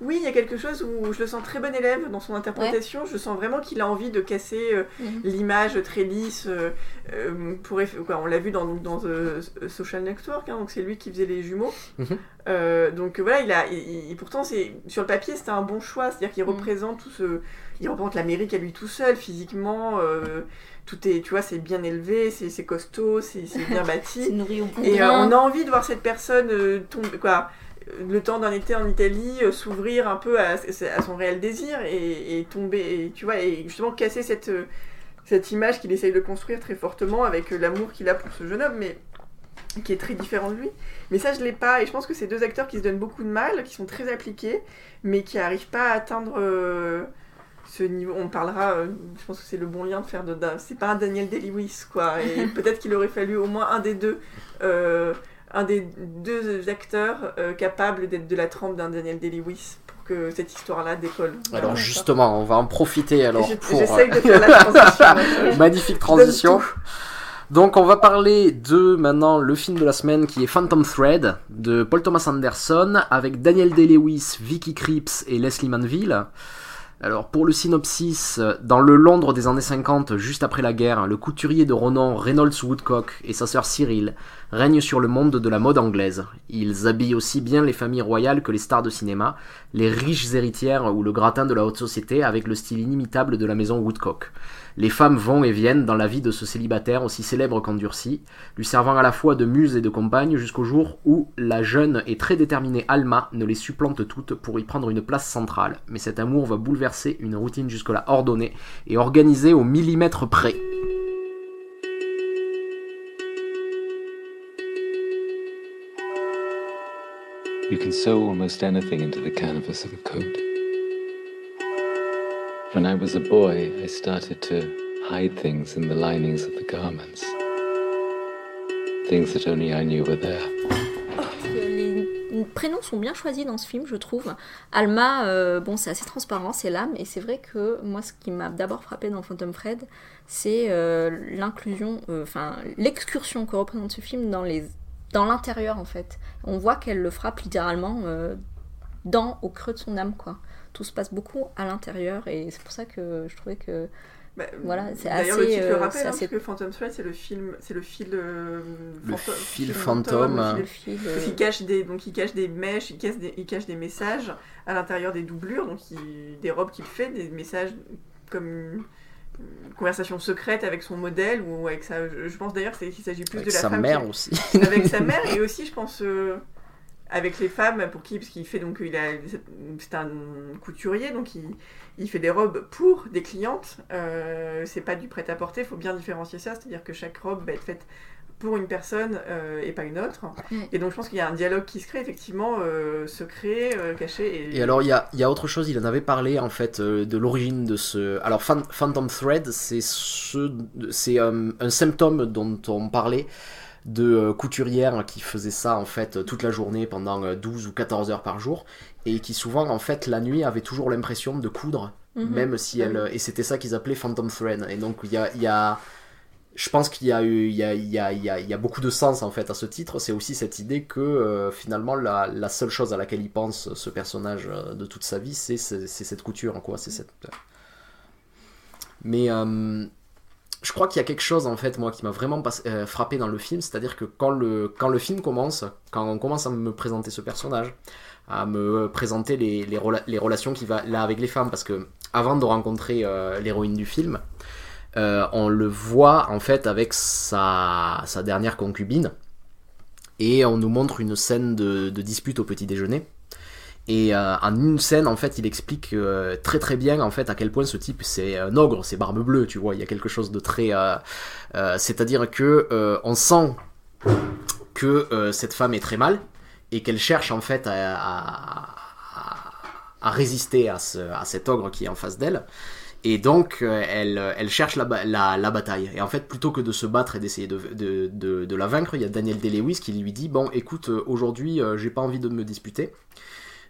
Oui, il y a quelque chose où je le sens très bon élève dans son interprétation. Je sens vraiment qu'il a envie de casser euh, Mhm. l'image très lisse. euh, euh, pour eff- quoi, on l'a vu dans, dans The Social Network, hein, donc c'est lui qui faisait les jumeaux. Mhm. Euh, donc voilà, il a, il- il- pourtant c'est sur le papier c'était un bon choix, c'est-à-dire qu'il Mhm. représente tout ce, il représente l'Amérique à lui tout seul physiquement. tout est, tu vois, c'est bien élevé, c'est costaud, c'est bien bâti. Nourri au bout Et on a envie de voir cette personne tomber, quoi, le temps d'un été en Italie, euh, s'ouvrir un peu à, à son réel désir et, et tomber, et, tu vois, et justement casser cette, euh, cette image qu'il essaye de construire très fortement avec euh, l'amour qu'il a pour ce jeune homme, mais qui est très différent de lui. Mais ça, je l'ai pas, et je pense que c'est deux acteurs qui se donnent beaucoup de mal, qui sont très appliqués, mais qui n'arrivent pas à atteindre euh, ce niveau. On parlera, euh, je pense que c'est le bon lien de faire de. C'est pas un Daniel Day-Lewis, quoi, et peut-être qu'il aurait fallu au moins un des deux. euh, un des deux acteurs euh, capables d'être de la trempe d'un Daniel Day-Lewis pour que cette histoire-là décolle. Alors justement, on va en profiter alors Je- pour... J'essaye de faire la transition. Magnifique transition. Donc on va parler de maintenant le film de la semaine qui est Phantom Thread de Paul Thomas Anderson avec Daniel Day-Lewis, Vicky Krieps et Leslie Manville. Alors pour le synopsis, dans le Londres des années 50, juste après la guerre, le couturier de renom Reynolds Woodcock et sa sœur Cyril règnent sur le monde de la mode anglaise. Ils habillent aussi bien les familles royales que les stars de cinéma, les riches héritières ou le gratin de la haute société avec le style inimitable de la maison Woodcock. Les femmes vont et viennent dans la vie de ce célibataire aussi célèbre qu'endurci, lui servant à la fois de muse et de compagne jusqu'au jour où la jeune et très déterminée Alma ne les supplante toutes pour y prendre une place centrale. Mais cet amour va bouleverser une routine jusque-là ordonnée et organisée au millimètre près. When I was a boy, I started to hide things in the linings of the garments. Things that only I knew were there. Les prénoms sont bien choisis dans ce film, je trouve. Alma, euh, bon, c'est assez transparent, c'est l'âme, et c'est vrai que moi, ce qui m'a d'abord frappé dans Phantom Fred, c'est euh, l'inclusion, euh, enfin, l'excursion que représente ce film dans les dans l'intérieur en fait. On voit qu'elle le frappe littéralement euh, dans au creux de son âme quoi. Tout se passe beaucoup à l'intérieur et c'est pour ça que je trouvais que Bah, Voilà, c'est D'ailleurs, assez, le titre le euh, rappelle, c'est hein, assez- parce que Phantom Thread, c'est le film, c'est le fil, euh, Le fil fantôme, le euh, le fil, euh, qu'il cache des, donc il cache des mèches, il cache des, il cache des messages à l'intérieur des doublures, donc il- des robes qu'il fait, des messages comme une, une conversation secrète avec son modèle ou avec sa. Je, pense d'ailleurs qu'il s'agit plus Avec de la sa femme mère qui- aussi. avec sa mère et aussi je pense euh, avec les femmes pour qui parce qu'il fait donc il a c'est un couturier donc il, il fait des robes pour des clientes euh, c'est pas du prêt à porter faut bien différencier ça c'est à dire que chaque robe va être faite pour une personne euh, et pas une autre et donc je pense qu'il y a un dialogue qui se crée effectivement euh, secret euh, caché et, Et alors, il y a, il y a autre chose, il en avait parlé en fait euh, de l'origine de ce. Alors, Phan- Phantom Thread, c'est ce, c'est euh, un symptôme dont on parlait de euh, couturières qui faisaient ça en fait toute la journée pendant euh, 12 ou 14 heures par jour et qui souvent en fait la nuit avaient toujours l'impression de coudre Mhm. même si elle et c'était ça qu'ils appelaient Phantom Thread. Et donc il y a, y a je pense qu'il y a eu il y y, y, a, beaucoup de sens en fait à ce titre. C'est aussi cette idée que euh, finalement la, la seule chose à laquelle il pense ce personnage euh, de toute sa vie c'est cette couture quoi c'est cette mais euh, je crois qu'il y a quelque chose en fait moi qui m'a vraiment euh, frappé dans le film c'est à dire que quand le quand le film commence quand on commence à me présenter ce personnage à me présenter les, les relations qu'il va là avec les femmes parce que avant de rencontrer euh, l'héroïne du film euh, on le voit en fait avec sa, sa dernière concubine et on nous montre une scène de, de dispute au petit déjeuner et euh, en une scène en fait il explique euh, très très bien en fait à quel point ce type c'est un ogre c'est barbe bleue tu vois il y a quelque chose de très euh, euh, c'est à dire que euh, on sent que euh, cette femme est très mal et qu'elle cherche en fait à, résister à, ce, à cet ogre qui est en face d'elle. Et donc, euh, elle, elle cherche la, la, la bataille. Et en fait, plutôt que de se battre et d'essayer de, de, de, de la vaincre, il y a Daniel Day-Lewis qui lui dit Bon, écoute, euh, aujourd'hui, euh, j'ai pas envie de me disputer.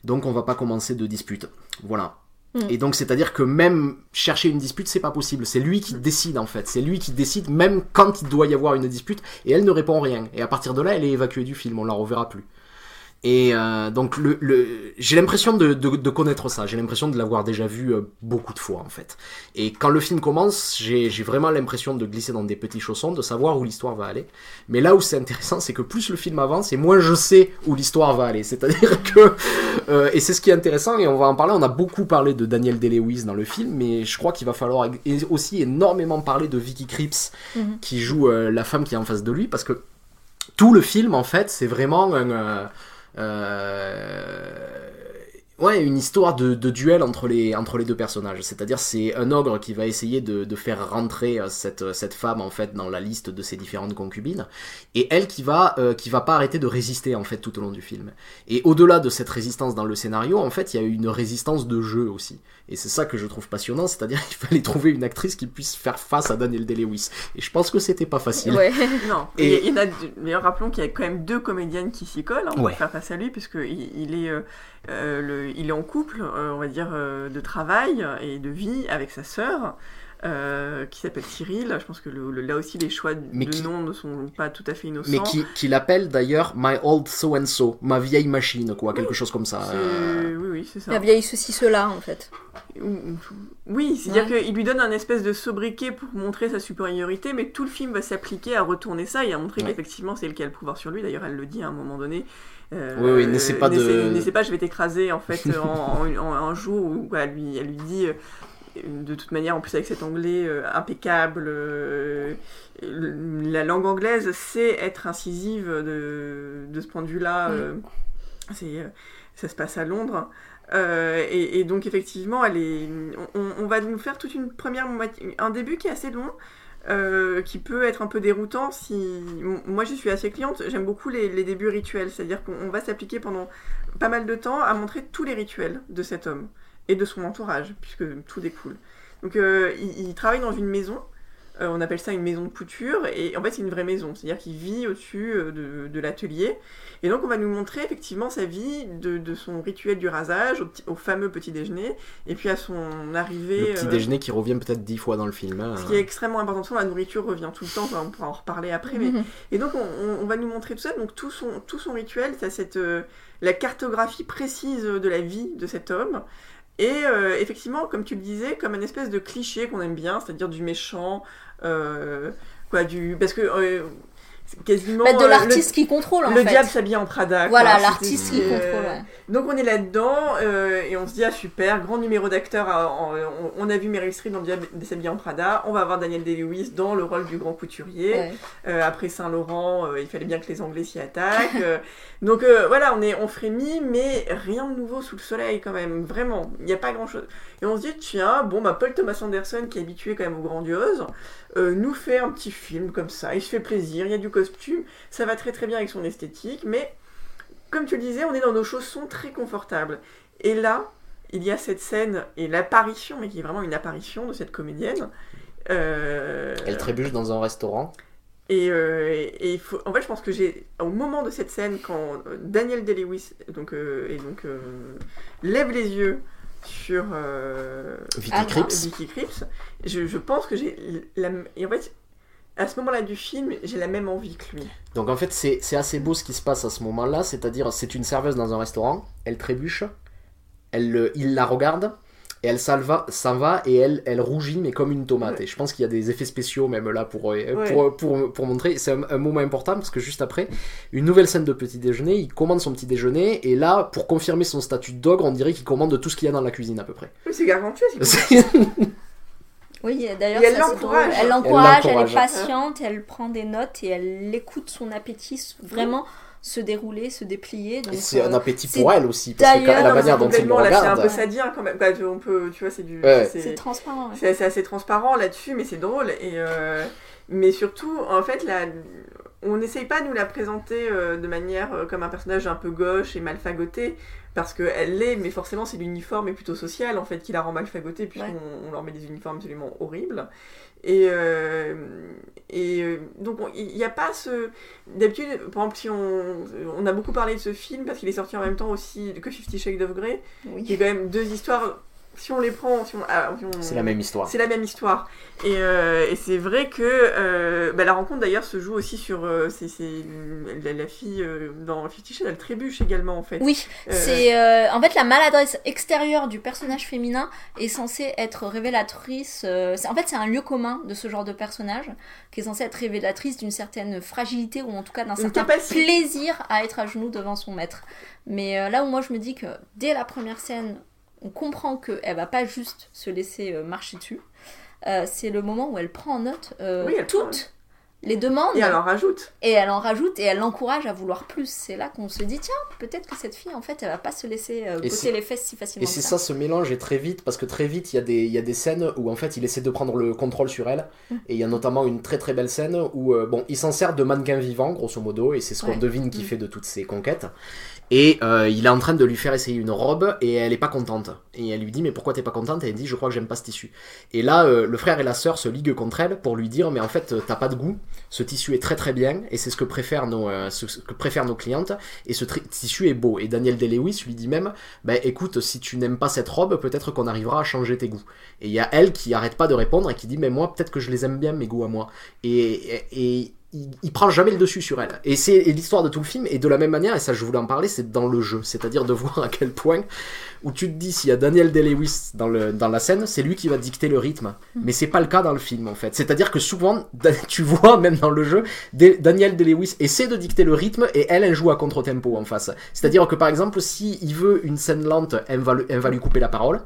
Donc, on va pas commencer de dispute. Voilà. Mm. Et donc, c'est-à-dire que même chercher une dispute, c'est pas possible. C'est lui qui décide, en fait. C'est lui qui décide, même quand il doit y avoir une dispute. Et elle ne répond rien. Et à partir de là, elle est évacuée du film. On la reverra plus. Et euh, donc le, le, j'ai l'impression de, de, de connaître ça, j'ai l'impression de l'avoir déjà vu euh, beaucoup de fois en fait. Et quand le film commence, j'ai, j'ai vraiment l'impression de glisser dans des petits chaussons, de savoir où l'histoire va aller. Mais là où c'est intéressant, c'est que plus le film avance et moins je sais où l'histoire va aller. C'est-à-dire que, euh, et c'est ce qui est intéressant, et on va en parler, on a beaucoup parlé de Daniel Day-Lewis dans le film, mais je crois qu'il va falloir aussi énormément parler de Vicky Krieps, Mhm. qui joue euh, la femme qui est en face de lui, parce que tout le film en fait, c'est vraiment un... euh, ouais, une histoire de, duel entre les, entre deux personnages. C'est-à-dire, c'est un ogre qui va essayer de, faire rentrer euh, cette, cette femme en fait dans la liste de ses différentes concubines, et elle qui va, euh, qui va pas arrêter de résister en fait tout au long du film. Et au-delà de cette résistance dans le scénario, en fait, il y a une résistance de jeu aussi. Et c'est ça que je trouve passionnant, c'est-à-dire qu'il fallait trouver une actrice qui puisse faire face à Daniel Day-Lewis. Et je pense que c'était pas facile. Ouais. Non, Et- et il y a. D'ailleurs, rappelons qu'il y a quand même deux comédiennes qui s'y collent hein, pour Ouais. faire face à lui, puisque il, il est, euh, euh, le, il est en couple, euh, on va dire, euh, de travail et de vie avec sa sœur. Euh, qui s'appelle Cyril. Je pense que le- le- là aussi les choix de qui- noms ne sont pas tout à fait innocents. Mais qui, qui l'appelle d'ailleurs My Old So and So, ma vieille machine, quoi, quelque chose comme ça. Euh, Oui, oui, c'est ça. La vieille ceci, cela, en fait. Ou- ou- Oui, c'est-à-dire qu'il lui donne un espèce de sobriquet pour montrer sa supériorité, mais tout le film va s'appliquer à retourner ça et à montrer Ouais. qu'effectivement c'est elle qui a le pouvoir sur lui. D'ailleurs, elle le dit à un moment donné. Euh, Oui, oui, n'essaie pas de- n'essaie- N'essaie pas, je vais t'écraser en fait en, en- en un jour où elle lui, elle lui dit. De toute manière, en plus avec cet anglais euh, impeccable, euh, la langue anglaise sait être incisive de, de ce point de vue-là. Mm. euh, c'est, ça se passe à Londres. Et, et donc effectivement, elle est, on, on va nous faire toute une première moitié, un début qui est assez long, euh, qui peut être un peu déroutant. Si moi je suis assez cliente, j'aime beaucoup les, les débuts rituels, c'est-à-dire qu'on on va s'appliquer pendant pas mal de temps à montrer tous les rituels de cet homme et de son entourage, puisque tout découle. Donc euh, il, il travaille dans une maison. euh, on appelle ça une maison de couture et en fait c'est une vraie maison, c'est-à-dire qu'il vit au-dessus euh, de, de l'atelier et donc on va nous montrer effectivement sa vie de, de son rituel du rasage au, fameux petit déjeuner et puis à son arrivée. le petit euh, déjeuner qui revient peut-être dix fois dans le film. hein. ce qui est extrêmement important, la nourriture revient tout le temps, enfin, on pourra en reparler après. Mais... Et donc on, on- on va nous montrer tout ça, donc tout son, tout son rituel, c'est cette, euh, la cartographie précise de la vie de cet homme. Et euh, effectivement, comme tu le disais, comme une espèce de cliché qu'on aime bien, c'est-à-dire du méchant, euh, quoi, du... Parce que... quasiment. Bah, de euh, l'artiste qui contrôle en Le, fait. diable s'habille en Prada. Voilà, l'artiste qui euh, contrôle, ouais. Donc on est là-dedans euh, et on se dit ah super, grand numéro d'acteur. on, a vu Meryl Streep dans le diable s'habille en Prada. On va avoir Daniel Day-Lewis dans le rôle du grand couturier. Ouais. Euh, après Saint-Laurent, euh, il fallait bien que les Anglais s'y attaquent. donc voilà, on, est, on frémit, mais rien de nouveau sous le soleil quand même, vraiment. Il n'y a pas grand-chose. Et on se dit, tiens, bon, bah, Paul Thomas Anderson, qui est habitué quand même aux grandioses, nous fait un petit film comme ça. Il se fait plaisir, il y a du costume, ça va très très bien avec son esthétique, mais comme tu le disais, on est dans nos chaussons très confortables. Et là, il y a cette scène et l'apparition, mais qui est vraiment une apparition de cette comédienne. Euh, Elle trébuche dans un restaurant. et, euh, et faut, en fait, je pense que j'ai, au moment de cette scène, quand Daniel Day-Lewis donc, euh, et donc, euh, lève les yeux sur Vicky Krieps. Vicky Krieps, je, je pense que j'ai la, et en fait, à ce moment-là du film, j'ai la même envie que lui. Donc en fait, c'est assez beau ce qui se passe à ce moment-là, c'est-à-dire c'est une serveuse dans un restaurant, elle trébuche, elle, le- il la regarde, et elle s'en va, et elle, elle rougit, mais comme une tomate. Ouais. Et je pense qu'il y a des effets spéciaux même là pour, euh, Ouais. pour, pour, pour montrer. C'est un, un moment important parce que juste après, une nouvelle scène de petit déjeuner, il commande son petit déjeuner, et là, pour confirmer son statut d'ogre, on dirait qu'il commande tout ce qu'il y a dans la cuisine à peu près. C'est C'est- Oui, d'ailleurs, elle l'encourage. drôle. Elle Elle l'encourage, elle, est patiente, elle prend des notes et elle écoute son appétit vraiment se dérouler, se déplier. C'est un euh, appétit pour elle aussi, parce que la manière c'est dont il le complètement, là, c'est un regarde. peu sadien quand même. Bah, tu- on peut, tu vois, c'est du. Ouais. c'est transparent. ouais. C'est assez, assez transparent là-dessus, mais c'est drôle. Et, euh, mais surtout, en fait, la, on n'essaye pas de nous la présenter euh, de manière euh, comme un personnage un peu gauche et mal fagoté, parce qu'elle l'est, mais forcément, c'est l'uniforme est plutôt social, en fait, qui la rend mal fagotée, puisqu'on on leur met des uniformes absolument horribles. Et, euh, et euh, donc, on- il n'y a pas ce. D'habitude, par exemple, si on, on a beaucoup parlé de ce film, parce qu'il est sorti en même temps aussi que Fifty Shades of Grey, qui est quand même deux histoires. Si on les prend, si on, ah, si on- C'est la même histoire. c'est la même histoire. Et, euh, et c'est vrai que euh, bah, la rencontre d'ailleurs se joue aussi sur. euh, c'est c'est la, la fille euh, dans Fifty Shades, elle trébuche également en fait. Oui, Euh, c'est euh, en fait la maladresse extérieure du personnage féminin est censée être révélatrice. euh, c'est- en fait, c'est un lieu commun de ce genre de personnage qui est censé être révélatrice d'une certaine fragilité ou en tout cas d'un certain capacité. plaisir à être à genoux devant son maître. Mais euh, là où moi je me dis que dès la première scène, on comprend qu'elle va pas juste se laisser euh, marcher dessus. euh, c'est le moment où elle prend en note euh, Oui, elle prend, toutes les demandes Et elle en rajoute. et elle en rajoute et elle l'encourage à vouloir plus. C'est là qu'on se dit tiens, peut-être que cette fille en fait elle va pas se laisser euh, Et botter les fesses si facilement. Et c'est ça, ce mélange est très vite, parce que très vite, il y, a des, il y a des scènes où en fait il essaie de prendre le contrôle sur elle. Mm. Et il y a notamment une très très belle scène où euh, bon, il s'en sert de mannequin vivant, grosso modo, et c'est ce qu'on Ouais. devine qu'il Mm. fait de toutes ses conquêtes. Et euh, il est en train de lui faire essayer une robe, et elle est pas contente. Et elle lui dit, mais pourquoi t'es pas contente? Et elle dit, je crois que j'aime pas ce tissu. Et là, euh, le frère et la sœur se liguent contre elle pour lui dire, mais en fait, t'as pas de goût, ce tissu est très très bien, et c'est ce que préfèrent nos, euh, ce que préfèrent nos clientes, et ce tissu est beau. Et Daniel Day-Lewis lui dit même, bah écoute, si tu n'aimes pas cette robe, peut-être qu'on arrivera à changer tes goûts. Et il y a elle qui arrête pas de répondre et qui dit, mais moi, peut-être que je les aime bien, mes goûts à moi. Et, et, et il, il prend jamais le dessus sur elle. Et c'est l'histoire de tout le film, et de la même manière, et ça je voulais en parler, c'est dans le jeu. C'est-à-dire de voir à quel point, où tu te dis, s'il y a Daniel Day-Lewis dans, le, dans la scène, c'est lui qui va dicter le rythme. Mais c'est pas le cas dans le film, en fait. C'est-à-dire que souvent, tu vois, même dans le jeu, Daniel Day-Lewis essaie de dicter le rythme, et elle, elle joue à contre-tempo en face. C'est-à-dire que par exemple, si il veut une scène lente, elle va, le- elle va lui couper la parole.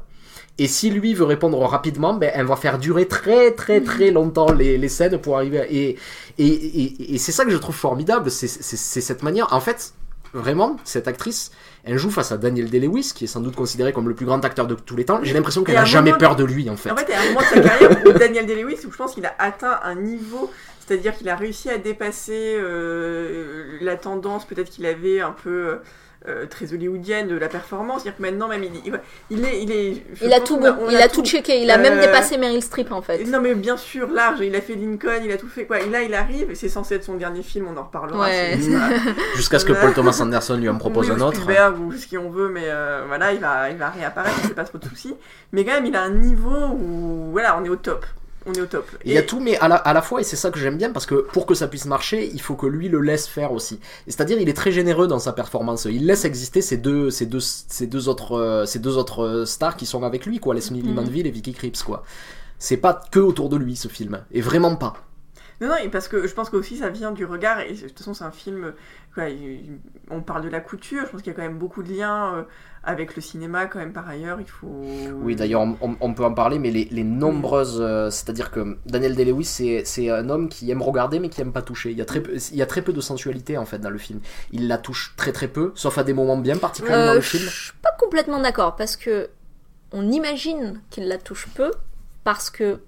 Et si lui veut répondre rapidement, ben, elle va faire durer très très très longtemps les, les scènes pour arriver à... Et, et, et, et c'est ça que je trouve formidable, c'est cette manière... En fait, vraiment, cette actrice, elle joue face à Daniel Day-Lewis, qui est sans doute considéré comme le plus grand acteur de tous les temps. J'ai l'impression qu'elle n'a jamais peur de lui, en fait. En fait, il y a un moment de sa carrière où Daniel Day-Lewis, où je pense qu'il a atteint un niveau, c'est-à-dire qu'il a réussi à dépasser euh, la tendance peut-être qu'il avait un peu euh, très hollywoodienne de la performance. C'est-à-dire que maintenant, même, il, est, il est. Il a tout bon, il a tout checké, il a même Euh, dépassé Meryl Streep en fait. Non mais bien sûr, large, il a fait Lincoln, il a tout fait quoi. Et là il arrive, et c'est censé être son dernier film, on en reparlera. Ouais. Jusqu'à ce que Paul Thomas Anderson lui en propose oui, un autre. Spielberg ou ce qu'on veut, mais euh, voilà, il va, il va réapparaître, c'est pas trop de soucis. Mais quand même, il a un niveau où, voilà, on est au top. On est au top. Il y a tout, mais à la, à la fois, et c'est ça que j'aime bien, parce que pour que ça puisse marcher, il faut que lui le laisse faire aussi. C'est-à-dire, il est très généreux dans sa performance. Il laisse exister ces deux, ces deux, ces deux autres, euh, ces deux autres euh, stars qui sont avec lui, quoi, Leslie Mhm. Manville et Vicky Krieps, quoi. C'est pas que autour de lui ce film, et vraiment pas. Non, non, et parce que je pense qu'aussi ça vient du regard, et de toute façon c'est un film, quoi, il- on parle de la couture, je pense qu'il y a quand même beaucoup de liens euh, avec le cinéma quand même par ailleurs, il faut... Oui, d'ailleurs, on, on- on peut en parler, mais les, les nombreuses. euh, C'est-à-dire que Daniel Day-Lewis, c'est c'est un homme qui aime regarder, mais qui aime pas toucher. Il y, a très peu, il y a très peu de sensualité, en fait, dans le film. Il la touche très très peu, sauf à des moments bien particuliers dans Euh, le je film. suis pas complètement d'accord parce que on imagine qu'il la touche peu parce que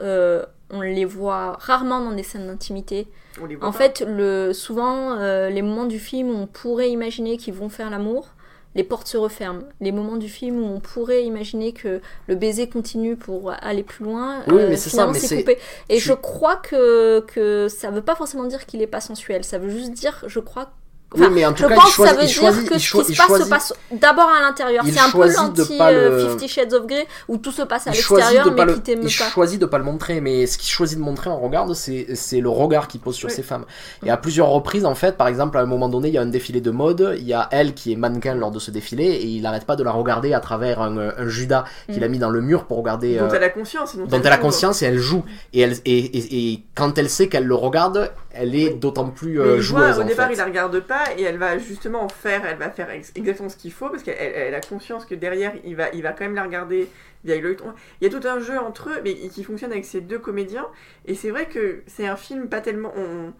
euh, on les voit rarement dans des scènes d'intimité. En pas. fait, le, souvent, euh, les moments du film où on pourrait imaginer qu'ils vont faire l'amour, les portes se referment. Les moments du film où on pourrait imaginer que le baiser continue pour aller plus loin, Oui, euh, mais c'est finalement coupé. Et tu- je crois que, que ça veut pas forcément dire qu'il est pas sensuel. Ça veut juste dire, je crois. Oui, mais en tout je cas, pense il que choisit, ça veut il dire choisit, que il ce qui il se passe choisit- se passe d'abord à l'intérieur. il C'est un peu choisit de l'anti pas le- euh, Fifty Shades of Grey où tout se passe à il choisit de l'extérieur pas mais le, qui t'aime il pas. choisit de pas le montrer, mais ce qu'il choisit de montrer en regard, c'est c'est le regard qu'il pose sur Oui. ces femmes. Et à plusieurs reprises, en fait, par exemple, à un moment donné, il y a un défilé de mode, il y a elle qui est mannequin lors de ce défilé, et il n'arrête pas de la regarder à travers un, un Judas qu'il Mm. a mis dans le mur pour regarder. dont euh, elle a conscience. et Dont, dont elle a joue. conscience et elle joue. Et, elle, et, et, et quand elle sait qu'elle le regarde, elle est d'autant plus euh, joueuse. au départ, fait. il la regarde pas et elle va justement faire, elle va faire ex- exactement ce qu'il faut parce qu'elle elle- elle a conscience que derrière, il va, il va quand même la regarder via l'œil. Il y a tout un jeu entre eux, mais qui fonctionne avec ces deux comédiens. Et c'est vrai que c'est un film pas tellement. On...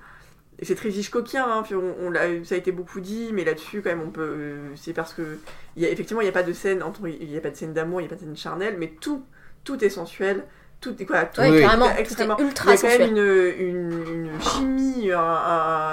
C'est très Hitchcockien, hein, on, on ça a été beaucoup dit, mais là-dessus, quand même, on peut. euh, C'est parce que. Il y a, effectivement, il n'y a pas de scène entre, il n'y a pas de scène d'amour, il n'y a pas de scène charnelle, mais tout, tout est sensuel. Tout est quoi tout carrément. est extrêmement. C'était Il y ultra a quand même une, une, une chimie, un,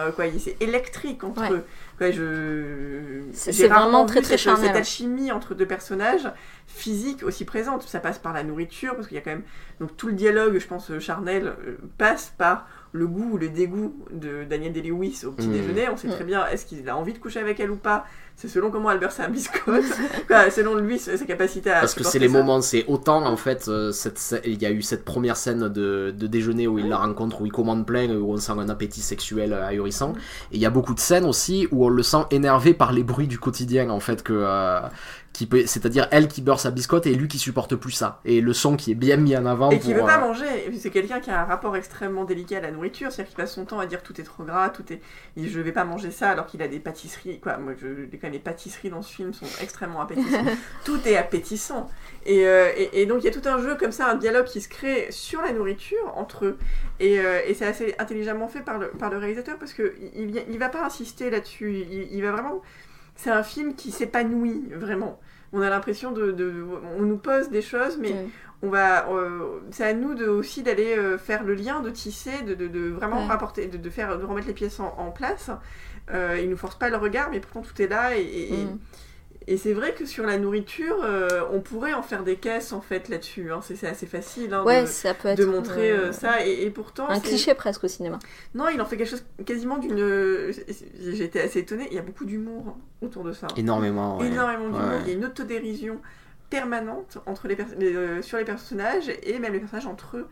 un- quoi, c'est électrique entre Ouais. eux. Ouais, je... C'est- vraiment très, très cette, cette alchimie entre deux personnages physiques aussi présente. Ça passe par la nourriture, parce qu'il y a quand même. Donc tout le dialogue, je pense, euh, charnel, euh, passe par le goût ou le dégoût de Daniel Day-Lewis au petit Mm. déjeuner. On sait Mm. très bien, est-ce qu'il a envie de coucher avec elle ou pas? C'est selon comment Albert c'est un biscotte. Selon lui, sa sa capacité à. Parce que c'est les ça. moments, c'est autant en fait, euh, cette, il y a eu cette première scène de, de déjeuner où il la rencontre, où il commande plein, où on sent un appétit sexuel ahurissant. Et il y a beaucoup de scènes aussi où on le sent énervé par les bruits du quotidien en fait, que, euh, qui peut, c'est-à-dire elle qui beurre sa biscotte et lui qui supporte plus ça. Et le son qui est bien mis en avant. Et qui pour, veut pas euh, manger. Et C'est quelqu'un qui a un rapport extrêmement délicat à la nourriture, c'est-à-dire qu'il passe son temps à dire tout est trop gras, tout est. il- Je vais pas manger ça alors qu'il a des pâtisseries. Quoi, moi, je... quand même, les pâtisseries dans ce film sont extrêmement appétissantes. tout est appétissant. Et, euh, et, et donc il y a tout un jeu comme ça, un dialogue qui se crée sur la nourriture entre eux. Et, euh, et c'est assez intelligemment fait par le, par le réalisateur parce que il, il, il va pas insister là-dessus. Il, il va vraiment. C'est un film qui s'épanouit vraiment. On a l'impression de, de- On nous pose des choses, mais on va euh, c'est à nous de, aussi d'aller euh, faire le lien de tisser de, vraiment Ouais. rapporter de, faire de remettre les pièces en, en place euh, il nous force pas le regard mais pourtant tout est là et, et, Mm. et c'est vrai que sur la nourriture euh, on pourrait en faire des caisses en fait là-dessus hein. c'est assez facile hein, Ouais, de, ça peut être de montrer euh, euh, ça et, et pourtant un cliché presque au cinéma. non il en fait quelque chose quasiment d'une été assez étonnée il y a beaucoup d'humour autour de ça Énormément. ouais. énormément d'humour. Ouais. Il y a une autodérision permanente entre les, euh, sur les personnages et même les personnages entre eux.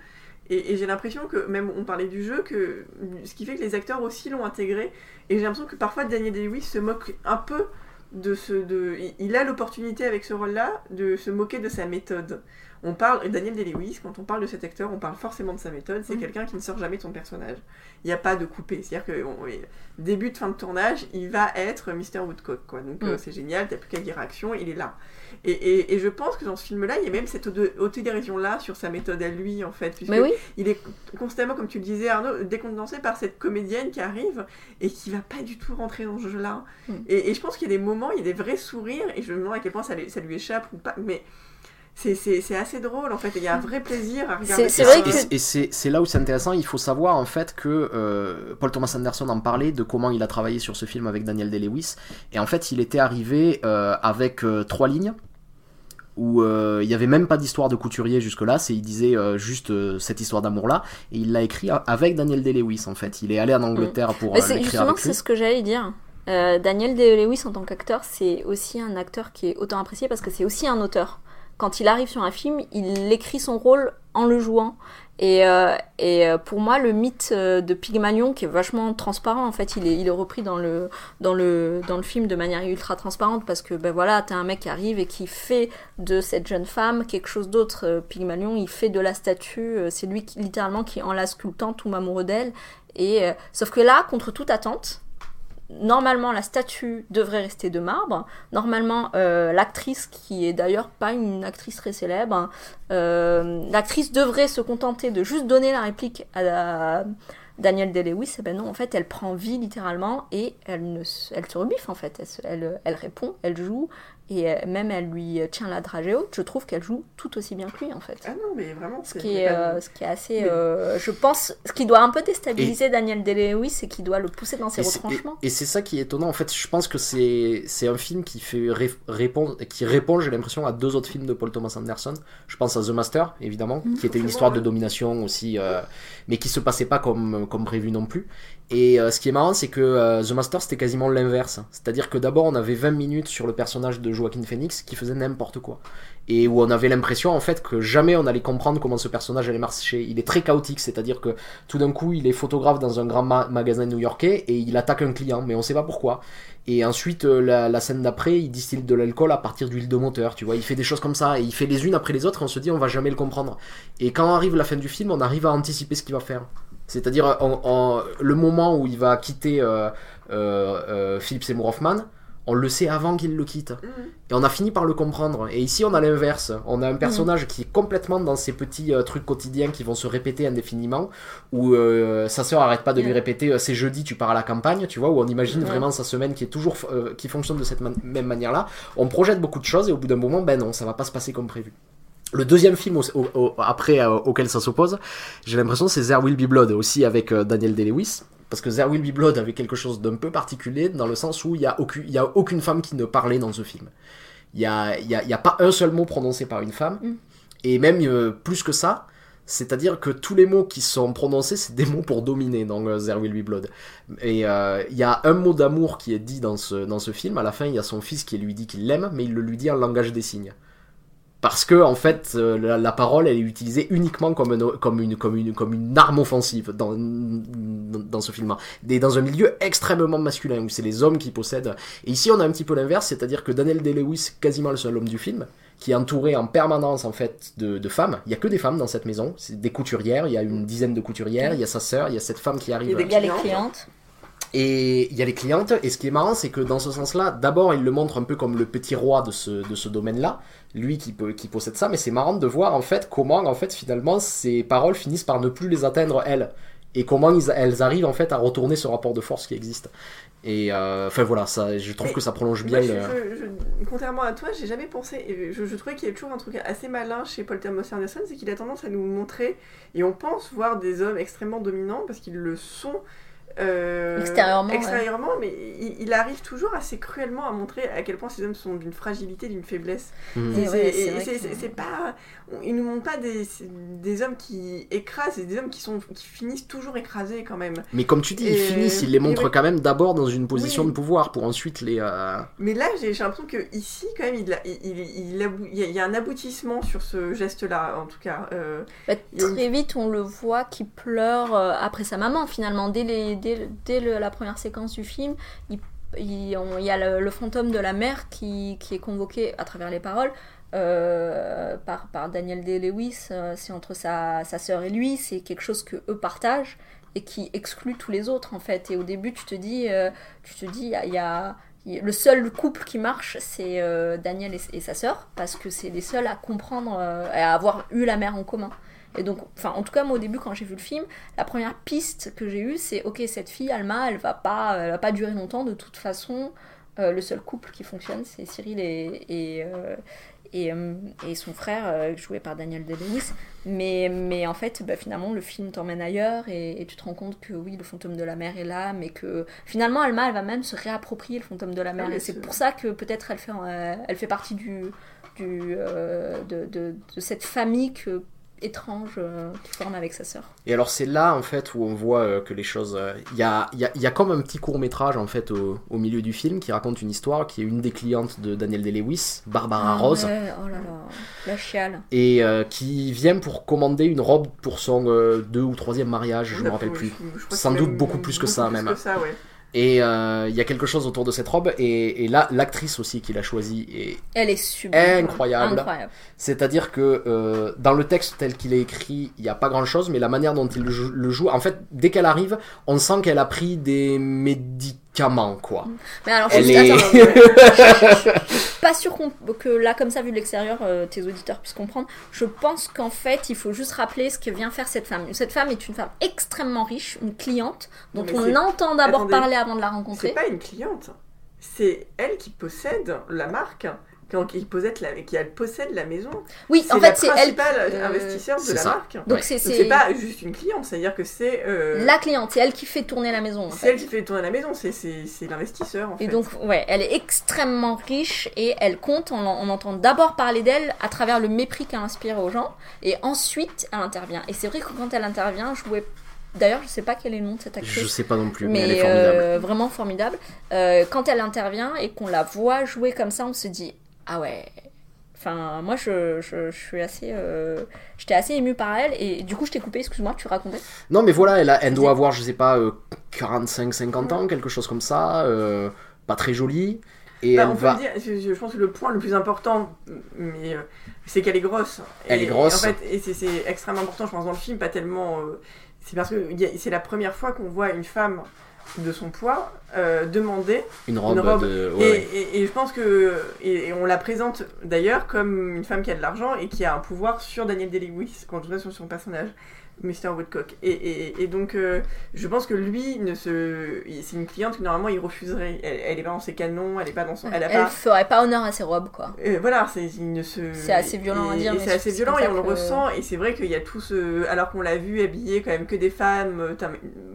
Et, et j'ai l'impression que, même on parlait du jeu, que ce qui fait que les acteurs aussi l'ont intégré. Et j'ai l'impression que parfois Daniel Day-Lewis se moque un peu de ce. De, il a l'opportunité avec ce rôle-là de se moquer de sa méthode. On parle, et Daniel Day-Lewis, quand on parle de cet acteur, on parle forcément de sa méthode. C'est Mhm. quelqu'un qui ne sort jamais de son personnage. Il n'y a pas de coupé. C'est-à-dire que on- début de fin de tournage, il va être Mr. Woodcock. Quoi. Donc euh, Mhm. c'est génial, t'as plus qu'à dire action, il est là. Et, et, et je pense que dans ce film-là, il y a même cette auto- autodérision-là sur sa méthode à lui, en fait. puisque Mais oui, Il est constamment, comme tu le disais Arnaud, décontenancé par cette comédienne qui arrive et qui va pas du tout rentrer dans ce jeu-là. Mm. Et, et je pense qu'il y a des moments, il y a des vrais sourires, et je me demande à quel point ça, lui- ça lui échappe ou pas, mais c'est- assez drôle en fait, il y a un vrai plaisir à regarder C'est vrai Et que- c'est- Et c'est là où c'est intéressant, il faut savoir en fait que euh, Paul Thomas Anderson en parlait de comment il a travaillé sur ce film avec Daniel Day-Lewis. Et en fait, il était arrivé euh, avec euh, trois lignes où euh, il n'y avait même pas d'histoire de couturier jusque-là, c'est il disait euh, juste euh, cette histoire d'amour-là, et il l'a écrit avec Daniel Day-Lewis en fait. Il est allé en Angleterre pour Mais euh, c'est l'écrire justement avec lui. c'est ce que j'allais dire. Euh, Daniel Day-Lewis en tant qu'acteur, c'est aussi un acteur qui est autant apprécié parce que c'est aussi un auteur. Quand il arrive sur un film, il écrit son rôle en le jouant Et, euh, et euh, pour moi, le mythe euh, de Pygmalion, qui est vachement transparent, en fait, il est, il est repris dans le, dans, le, dans le film de manière ultra transparente parce que, ben voilà, t'as un mec qui arrive et qui fait de cette jeune femme quelque chose d'autre. Euh, Pygmalion, il fait de la statue, c'est lui qui, littéralement qui, en la sculptant, tombe amoureux d'elle. Et, euh, sauf que là, contre toute attente, normalement la statue devrait rester de marbre. Normalement, euh, l'actrice, qui est d'ailleurs pas une actrice très célèbre, euh, l'actrice devrait se contenter de juste donner la réplique à Danielle Day-Lewis. Et ben non, en fait, elle prend vie littéralement et elle, se- rebiffe en fait. Elle répond, elle joue et euh, même elle lui tient la dragée haute. Je trouve qu'elle joue tout aussi bien que lui en fait. Ah non, mais vraiment, Ce c'est qui, est, euh, ce qui est assez. Mais- euh, je pense. Ce qui doit un peu déstabiliser Daniel Day-Lewis, c'est qui doit le pousser dans ses Et retranchements. Et, et c'est ça qui est étonnant. En fait, je pense que c'est c'est un film qui fait ré- répondre, qui répond, j'ai l'impression, à deux autres films de Paul Thomas Anderson. Je pense à The Master, évidemment, Mm. qui était une histoire de domination aussi, euh, mais qui se passait pas comme comme prévu non plus. Et euh, ce qui est marrant, c'est que euh, The Master, c'était quasiment l'inverse. C'est-à-dire que d'abord, on avait 20 minutes sur le personnage de Joaquin Phoenix qui faisait n'importe quoi. Et où on avait l'impression, en fait, que jamais on allait comprendre comment ce personnage allait marcher. Il est très chaotique, c'est-à-dire que tout d'un coup, il est photographe dans un grand ma- magasin new-yorkais et il attaque un client, mais on sait pas pourquoi. Et ensuite, euh, la, la scène d'après, il distille de l'alcool à partir d'huile de moteur, tu vois. Il fait des choses comme ça, et il fait les unes après les autres, et on se dit, on va jamais le comprendre. Et quand arrive la fin du film, on arrive à anticiper ce qu'il va faire. C'est-à-dire, en- en- le moment où il va quitter euh, euh, euh, Philip Seymour Hoffman, on le sait avant qu'il le quitte. Mhm. Et on a fini par le comprendre. Et ici, on a l'inverse. On a un personnage qui est complètement dans ces petits euh, trucs quotidiens qui vont se répéter indéfiniment, où euh, sa sœur arrête pas de lui répéter c'est jeudi, tu pars à la campagne, tu vois, où on imagine vraiment sa semaine qui est toujours euh, qui fonctionne de cette man- même manière-là. On projette beaucoup de choses et au bout d'un moment, ben non, ça va pas se passer comme prévu. Le deuxième film au- au- au- après euh, auquel ça s'oppose, j'ai l'impression c'est There Will Be Blood aussi avec euh, Daniel Day-Lewis. Parce que There Will Be Blood avait quelque chose d'un peu particulier dans le sens où il y a, aucune, a femme qui ne parlait dans ce film. Il y a, y a, il y a pas un seul mot prononcé par une femme. Mm. Et même euh, plus que ça, c'est-à-dire que tous les mots qui sont prononcés, c'est des mots pour dominer dans euh, There Will Be Blood. Et euh, il y a un mot d'amour qui est dit dans ce, dans ce film. À la fin, il y a son fils qui lui dit qu'il l'aime, mais il le lui dit en langage des signes. Parce que en fait, euh, la, la parole, elle est utilisée uniquement comme, un- comme, une, comme, une, comme une arme offensive dans, dans ce film. Et dans un milieu extrêmement masculin, où c'est les hommes qui possèdent. Et ici, on a un petit peu l'inverse, c'est-à-dire que Daniel Day-Lewis, quasiment le seul homme du film, qui est entouré en permanence en fait de, de femmes. Il y a que des femmes dans cette maison, c'est des couturières, il y a une dizaine de couturières, il y a sa sœur, il y a cette femme qui arrive. Il y a les clientes. clientes. Et il y a les clientes, et ce qui est marrant, c'est que dans ce sens-là, d'abord, il le montre un peu comme le petit roi de ce, de ce domaine-là, lui qui, peut, qui possède ça, mais c'est marrant de voir en fait comment, en fait, finalement, ses paroles finissent par ne plus les atteindre, elles. Et comment ils- elles arrivent en fait à retourner ce rapport de force qui existe. Et euh, enfin voilà, ça, je trouve que ça prolonge bien Moi, je- le. je- je- contrairement à toi, j'ai jamais pensé. et Je, je trouvais qu'il y a toujours un truc assez malin chez Paul Thomas Anderson, c'est qu'il a tendance à nous montrer, et on pense voir des hommes extrêmement dominants parce qu'ils le sont. Euh, Extérieurement, ouais. mais il, il arrive toujours assez cruellement à montrer à quel point ces hommes sont d'une fragilité, d'une faiblesse. Et c'est- ouais, pas, ils nous montrent pas des, des hommes qui écrasent, c'est des hommes qui sont qui finissent toujours écrasés quand même. Mais comme tu dis, ils finissent, ils les montrent quand même d'abord dans une position Oui. de pouvoir pour ensuite les. euh, Mais là, j'ai l'impression que ici, quand même, il, a- il, il, il abou- il y, a, il y a un aboutissement sur ce geste-là, en tout cas. Euh, Bah, très vite, on le voit qui pleure euh, après sa maman, finalement. Dès, les, dès, dès la première séquence du film, il, y a le, fantôme de la mère qui, est convoqué à travers les paroles euh, par, Daniel Day-Lewis. euh, c'est entre sa, sa sœur et lui, c'est quelque chose que eux partagent et qui exclut tous les autres, en fait. Et au début, tu te dis, euh, tu te dis, il y a- le seul couple qui marche, c'est Daniel et, sa sœur, parce que c'est les seuls à comprendre euh, à avoir eu la mère en commun. Et donc, enfin, en tout cas, moi au début, quand j'ai vu le film, la première piste que j'ai eue, c'est ok, cette fille, Alma, elle va pas, elle va pas durer longtemps. De toute façon, euh, le seul couple qui fonctionne, c'est Cyril et et, euh, et, euh, et son frère, euh, joué par Daniel Day-Lewis. Mais, mais en fait, bah, finalement, le film t'emmène ailleurs et, tu te rends compte que oui, le fantôme de la mer est là, mais que finalement, Alma, elle va même se réapproprier le fantôme de la mer. Ah, et c'est ce- pour ça que peut-être elle fait, euh, elle fait partie du, du, euh, de, de, de cette famille que étrange euh, qu'il forme avec sa sœur. Et alors c'est là en fait où on voit euh, que les choses... euh, Il y, a, il y, a, il y a comme un petit court métrage en fait au, au milieu du film qui raconte une histoire qui est une des clientes de Daniel Day-Lewis, Barbara Ah Rose, ouais, oh là là, la chiale. et euh, qui vient pour commander une robe pour son euh, deux ou troisième mariage, je me rappelle plus. Je Sans doute beaucoup plus que ça, même. que ça, ouais. Et euh, il y a quelque chose autour de cette robe, et, et là l'actrice aussi qu'il a choisie est Elle est sublime. incroyable. Incroyable. C'est-à-dire que euh, dans le texte tel qu'il est écrit, il n'y a pas grand-chose, mais la manière dont il le joue- le joue, en fait, dès qu'elle arrive, on sent qu'elle a pris des médicaments, quoi. Mais alors, Elle juste, est- attends, pas sûr que là, comme ça, vu de l'extérieur, euh, tes auditeurs puissent comprendre. Je pense qu'en fait, il faut juste rappeler ce que vient faire cette femme. Cette femme est une femme extrêmement riche, une cliente, dont on c'est- entend d'abord parler avant de la C'est rencontrer. pas une cliente. C'est elle qui possède la marque. Qui possède la, qui elle possède la maison. Oui, en fait, c'est elle. principale euh, investisseur de c'est la ça. marque. Donc Ouais. c'est c'est c'est pas juste une cliente, c'est-à-dire que c'est euh, la cliente, c'est elle qui fait tourner la maison. c'est elle qui fait tourner la maison, c'est c'est c'est l'investisseur en Et fait. donc, ouais, elle est extrêmement riche et elle compte, on, on entend d'abord parler d'elle à travers le mépris qu'elle inspire aux gens et ensuite elle intervient. Et c'est vrai que quand elle intervient, jouer. D'ailleurs, je sais pas quel est le nom de cette actrice. Je sais pas non plus, mais, elle est formidable. euh, vraiment formidable. Euh, quand elle intervient et qu'on la voit jouer comme ça, on se dit ah ouais. Enfin, moi, je, je, je suis assez, euh, j'étais assez émue par elle et du coup, je t'ai coupé. Excuse-moi, tu racontais? Non, mais voilà, elle, a- elle doit avoir, je sais pas, 45-50 ans, quelque chose comme ça, euh, pas très jolie. Et Bah, elle on va. dire, je, je pense que le point le plus important, mais euh, c'est qu'elle est grosse. Elle Et- est grosse. En fait, et c'est- c'est extrêmement important, je pense, dans le film, pas tellement. euh, c'est parce que c'est la première fois qu'on voit une femme de son poids euh, demander Une robe, robe. de. Et, Ouais, ouais. et- et je pense que. Et, et on la présente d'ailleurs comme une femme qui a de l'argent et qui a un pouvoir sur Daniel Day-Lewis, quand je vois sur son personnage, Mr. Woodcock. Et, et- et donc, euh, je pense que lui, ne se... c'est une cliente que normalement il refuserait. Elle, elle est pas dans ses canons, elle est pas dans son. Elle a Elle pas. ferait pas honneur à ses robes, quoi. Euh, voilà, c'est il ne se. C'est assez violent à et- dire, et mais c'est assez violent et on le ressent. Et c'est vrai qu'il y a tout ce. Alors qu'on l'a vu habillé quand même que des femmes euh,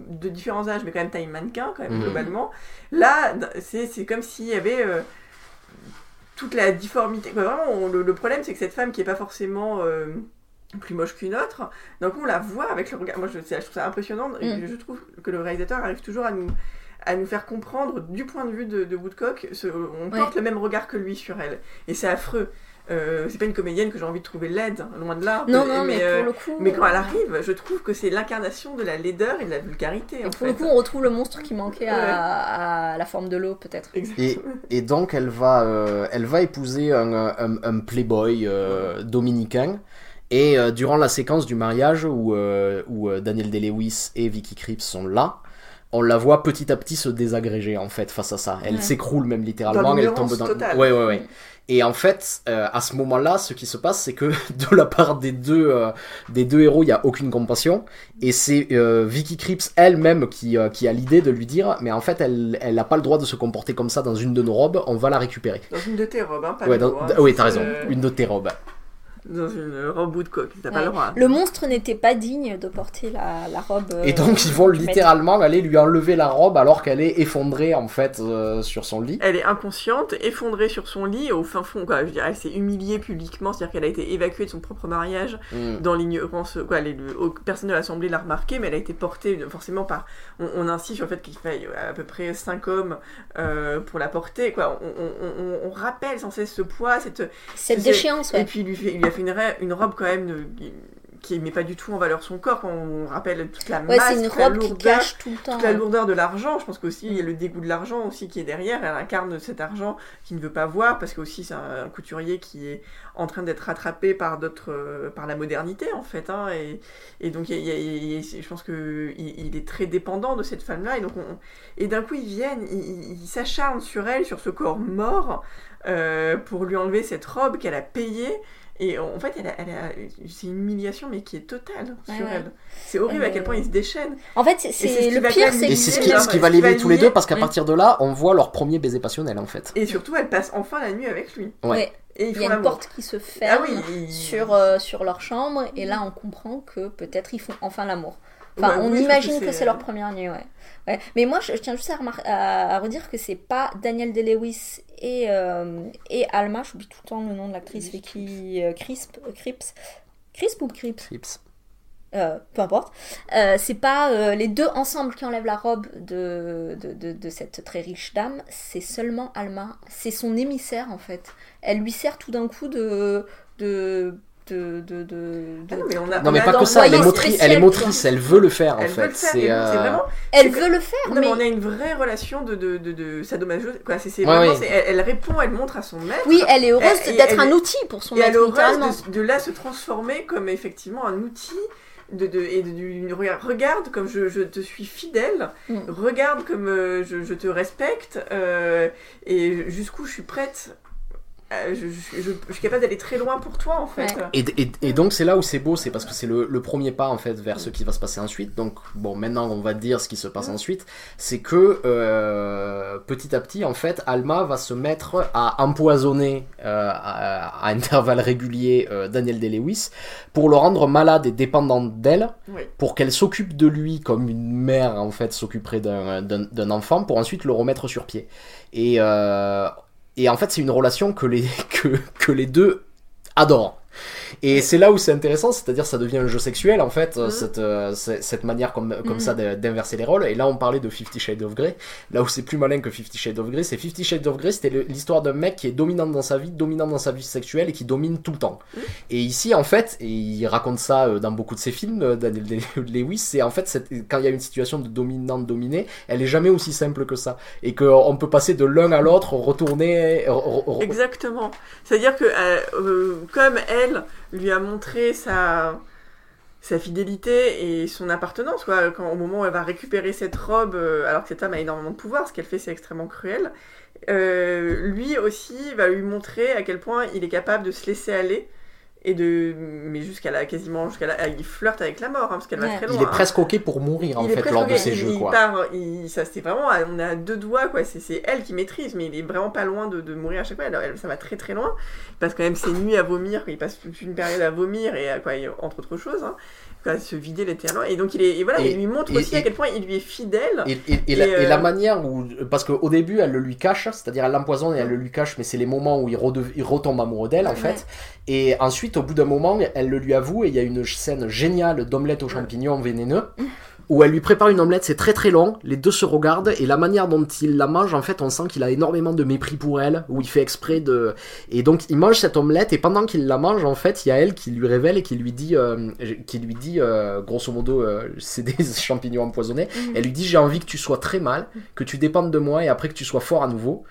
de différents âges, mais quand même taille mannequin, quand même, Mhm. globalement. Là, c'est c'est comme s'il y avait. euh, toute la difformité. quoi. vraiment, on- le, le problème, c'est que cette femme qui est pas forcément euh, plus moche qu'une autre, donc on la voit avec le regard. Moi, je, trouve ça impressionnant. et Mm. Je trouve que le réalisateur arrive toujours à nous à nous faire comprendre du point de vue de, de Woodcock, ce- on Ouais. porte le même regard que lui sur elle. Et c'est affreux. Euh, c'est pas une comédienne que j'ai envie de trouver laide, loin de là. Non, non, mais, euh, pour le coup. mais quand elle euh, arrive, je trouve que c'est l'incarnation de la laideur et de la vulgarité. Et en pour fait. le coup, on retrouve le monstre qui manquait à, à la forme de l'eau, peut-être. Et, et donc elle va, euh, elle va épouser un, un, un playboy euh, dominicain. Et euh, durant la séquence du mariage où, euh, où euh, Daniel Day-Lewis et Vicky Krieps sont là, on la voit petit à petit se désagréger en fait face à ça. Elle Ouais. s'écroule même littéralement. Elle tombe dans. totale. Ouais ouais ouais. Et en fait, euh, à ce moment-là, ce qui se passe, c'est que de la part des deux, euh, des deux héros, il n'y a aucune compassion. Et c'est euh, Vicky Krieps elle-même qui, qui a l'idée de lui dire Mais en fait, elle elle n'a pas le droit de se comporter comme ça dans une de nos robes, on va la récupérer. Dans une de tes robes, hein, pas Ouais, dans- oui, t'as raison, une de tes robes. Dans une robe Woodcock, t'as pas le droit. Le monstre n'était pas digne de porter la, la robe. euh, Et donc, ils vont littéralement aller lui enlever la robe alors qu'elle est effondrée en fait euh, sur son lit. Elle est inconsciente, effondrée sur son lit, au fin fond, quoi. Je dirais, elle s'est humiliée publiquement, c'est-à-dire qu'elle a été évacuée de son propre mariage Mm. dans l'ignorance. Quoi, les- le- personne de l'Assemblée l'a remarqué, mais elle a été portée forcément par. On, on insiste sur le fait qu'il faille à peu près 5 hommes euh, pour la porter, quoi. On, on- on- on rappelle sans cesse ce poids, cette. Cette déchéance, Et ouais. puis il lui, fait- il lui a fait une, robe quand même de- qui met pas du tout en valeur son corps, quand on rappelle toute la Ouais, masse, une toute la qui lourdeur cache tout le temps. toute la lourdeur de l'argent, je pense qu'aussi il y a le dégoût de l'argent aussi qui est derrière, elle incarne cet argent qu'il ne veut pas voir parce que aussi c'est un, un couturier qui est en train d'être rattrapé par d'autres euh, par la modernité en fait hein, et, et donc il y a- il y a- il y a- je pense que il, il est très dépendant de cette femme là et donc on- et d'un coup ils viennent ils s'acharnent sur elle sur ce corps mort euh, pour lui enlever cette robe qu'elle a payée et en fait, elle a, elle a- c'est une humiliation, mais qui est totale Ouais, sur ouais. elle. C'est horrible à quel point ils se déchaînent. En fait, c'est c'est ce qui le va pire, c'est Et c'est ce qui, là, ce qui ce va qui les va lier tous les deux parce qu'à partir de là, on voit leur premier baiser passionnel en fait. Et surtout, elle passe enfin la nuit avec lui. Ouais. Et il y a une porte qui se ferme Ah oui, ils- sur, euh, sur leur chambre et là on comprend que peut-être ils font enfin l'amour. Enfin, Ouais, on oui, imagine que que c'est leur première nuit, ouais. ouais. Mais moi, je, je tiens juste à, remar- à, à redire que c'est pas Daniel Day-Lewis et, euh, et Alma, j'oublie tout le temps le nom de l'actrice, Vicky Vicky euh, Crisp, euh, Cripps. Crisp ou Crips? Crips. Euh, peu importe. Euh, c'est pas euh, les deux ensemble qui enlèvent la robe de, de, de, de cette très riche dame, c'est seulement Alma. C'est son émissaire en fait. Elle lui sert tout d'un coup de. de de, de, de, Ah non, mais on a, Non on mais a pas que ça, elle est, motrice, elle est quoi. motrice, elle veut le faire en Elle veut fait. le faire, C'est euh, vraiment. Elle veut le faire, Non, mais mais. on a une vraie relation de, de, de, de sadomaso. Quoi, c'est, c'est Ouais, vraiment, oui. c'est- elle, elle répond, elle montre à son maître. Oui, elle est heureuse d'être elle un outil pour son et elle maître, est heureuse de, de là se transformer comme effectivement un outil. De, de, et de, du- regarde, regarde comme je, je te suis fidèle, Mm. regarde comme euh, je, je te respecte, euh, et jusqu'où je suis prête, euh, je, je- je- je suis capable d'aller très loin pour toi en fait. Ouais. Et, et- et donc c'est là où c'est beau, c'est parce que c'est le, le premier pas en fait vers ce qui va se passer ensuite. Donc bon, maintenant on va dire ce qui se passe ensuite, c'est que euh, petit à petit en fait, Alma va se mettre à empoisonner euh, à, à intervalles réguliers euh, Daniel Day-Lewis pour le rendre malade et dépendant d'elle, pour qu'elle s'occupe de lui comme une mère en fait s'occuperait d'un- enfant, pour ensuite le remettre sur pied. Et euh, et en fait, c'est une relation que les, que, les deux adorent. Et c'est là où c'est intéressant, c'est-à-dire ça devient un jeu sexuel en fait, Mhm. cette, euh, cette manière comme, comme Mhm. ça d'inverser les rôles. Et là on parlait de Fifty Shades of Grey, là où c'est plus malin que Fifty Shades of Grey, c'est Fifty Shades of Grey, c'était l'histoire d'un mec qui est dominant dans sa vie, dominant dans sa vie sexuelle et qui domine tout le temps. Mhm. Et ici en fait, et il raconte ça euh, dans beaucoup de ses films, euh, Daniel Day-Lewis, c'est en fait quand il y a une situation de dominant-dominé, elle est jamais aussi simple que ça. Et qu'on peut passer de l'un à l'autre, retourner... re- re- Exactement. C'est-à-dire que euh, euh, comme elle lui a montré sa fidélité et son appartenance quand au moment où elle va récupérer cette robe euh, alors que cette femme a énormément de pouvoir ce qu'elle fait c'est extrêmement cruel euh, lui aussi va lui montrer à quel point il est capable de se laisser aller et de mais jusqu'à la quasiment jusqu'à la il flirte avec la mort hein, parce qu'elle va très loin Il est presque ok pour mourir en Il est fait presque lors de ok, ces il, jeux il quoi. part, il- ça c'est vraiment, à- on est à deux doigts quoi. C'est, c'est elle qui maîtrise, mais il est vraiment pas loin de, de mourir à chaque fois. Alors, elle- ça va très très loin. Il passe quand même ses nuits à vomir. Il passe toute une période à vomir et à quoi, entre autres choses, hein, quoi, se vider littéralement. Et donc il est, et voilà, Et- il lui montre et- aussi à quel point il lui est fidèle. Et, et- et la, Et, et la euh, manière où. Parce qu'au début, elle le lui cache, c'est-à-dire elle l'empoisonne et elle le lui cache, mais c'est les moments où il, redev- il retombe amoureux d'elle, en Ouais. fait. Et ensuite, au bout d'un moment, elle le lui avoue et il y a une scène géniale d'omelette aux champignons vénéneux. Où elle lui prépare une omelette, c'est très très long, les deux se regardent et la manière dont il la mange, en fait, on sent qu'il a énormément de mépris pour elle, où il fait exprès de. Et donc il mange cette omelette et pendant qu'il la mange, en fait, il y a elle qui lui révèle et qui lui dit, euh, qui lui dit, euh, grosso modo, euh, c'est des champignons empoisonnés. Mhm. Elle lui dit j'ai envie que tu sois très mal, que tu dépendes de moi et après que tu sois fort à nouveau.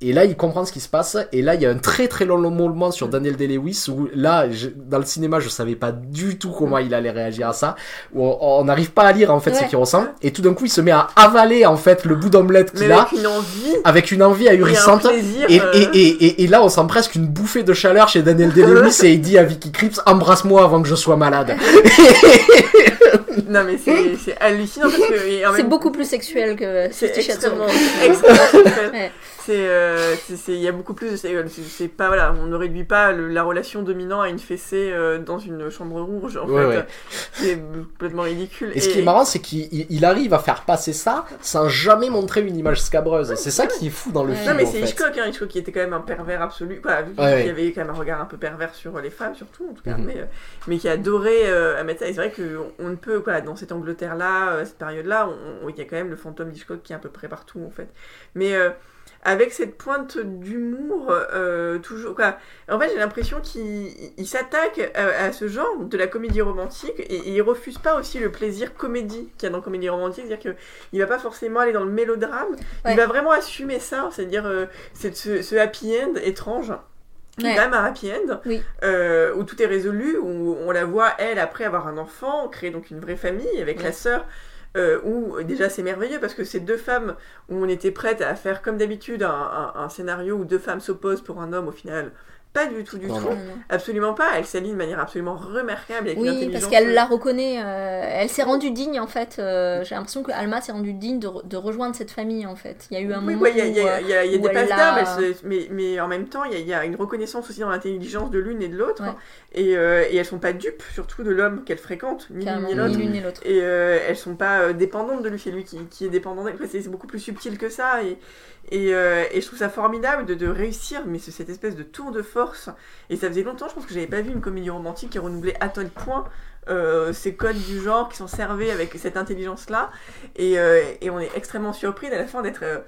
Et là, il comprend ce qui se passe. Et là, il y a un très très long moment sur Daniel Day-Lewis où là, je- dans le cinéma, je savais pas du tout comment il allait réagir à ça. Où on n'arrive pas à lire en fait ce qu'il ressent. Et tout d'un coup, il se met à avaler en fait le bout d'omelette qu'il a avec une envie avec une envie et un ahurissante. plaisir. Et, euh, et, et, et, et là, on sent presque une bouffée de chaleur chez Daniel Day-Lewis et il dit à Vicky Krieps embrasse-moi avant que je sois malade. Non mais c'est, hallucinant parce que C'est même- beaucoup plus sexuel que C'est extrêmement, extrêmement sexuel. Ouais. C'est, euh, c'est, il y a beaucoup plus. de- C'est, pas voilà, on ne réduit pas le- la relation dominant à une fessée euh, dans une chambre rouge. En Ouais, fait, ouais. c'est complètement ridicule. Et ce qui est marrant, c'est qu'il il- il arrive à faire passer ça sans jamais montrer une image scabreuse. C'est ça qui est fou dans le Ouais. film. Non mais c'est. Hitchcock, hein, Hitchcock qui était quand même un pervers absolu. Voilà, y avait quand même un regard un peu pervers sur les femmes, surtout en tout cas, Mhm. mais, euh, mais qui adorait euh, à mettre ça. Et c'est vrai qu'on ne peut, voilà, dans cette Angleterre-là, euh, cette période-là, on- on- il y a quand même le fantôme d'Hitchcock qui est à peu près partout en fait. Mais euh, avec cette pointe d'humour, euh, toujours. Quoi. En fait, j'ai l'impression qu'il il s'attaque à, à ce genre de la comédie romantique et, et il refuse pas aussi le plaisir comédie qu'il y a dans comédie romantique, c'est-à-dire qu'il va pas forcément aller dans le mélodrame, Ouais. il va vraiment assumer ça, c'est-à-dire euh, ce, ce happy end étrange. est Ouais. quand même un happy end Oui. euh, où tout est résolu, où on la voit elle après avoir un enfant, créer donc une vraie famille avec Ouais. la sœur, euh, où déjà c'est merveilleux parce que ces deux femmes où on était prête à faire comme d'habitude un, scénario où deux femmes s'opposent pour un homme au final. Pas du tout, du Non, tout. Non, non. Absolument pas. Elle s'aligne de manière absolument remarquable avec Oui, intelligence. parce qu'elle la reconnaît. euh, elle s'est rendue digne en fait. euh, J'ai l'impression que Alma s'est rendue digne de, re- de rejoindre cette famille en fait. Il y a eu un Oui, moment ouais, il y a, y a- euh, a- a des passes se- mais, mais en même temps, il y a, a une reconnaissance aussi dans l'intelligence de l'une et de l'autre. Ouais. Et, euh, et elles sont pas dupes, surtout de l'homme qu'elles fréquentent, ni l'une ni l'autre. Et euh, elles sont pas euh, dépendantes de lui, c'est lui qui, qui est dépendant d'elle. Après, c'est beaucoup plus subtil que ça. Et, et, euh, et je trouve ça formidable de, de réussir, mais ce- cette espèce de tour de force Et ça faisait longtemps, je pense que j'avais pas vu une comédie romantique qui renouvelait à tel point euh, ces codes du genre qui sont servis avec cette intelligence-là. Et, euh, et on est extrêmement surpris à la fin d'être euh,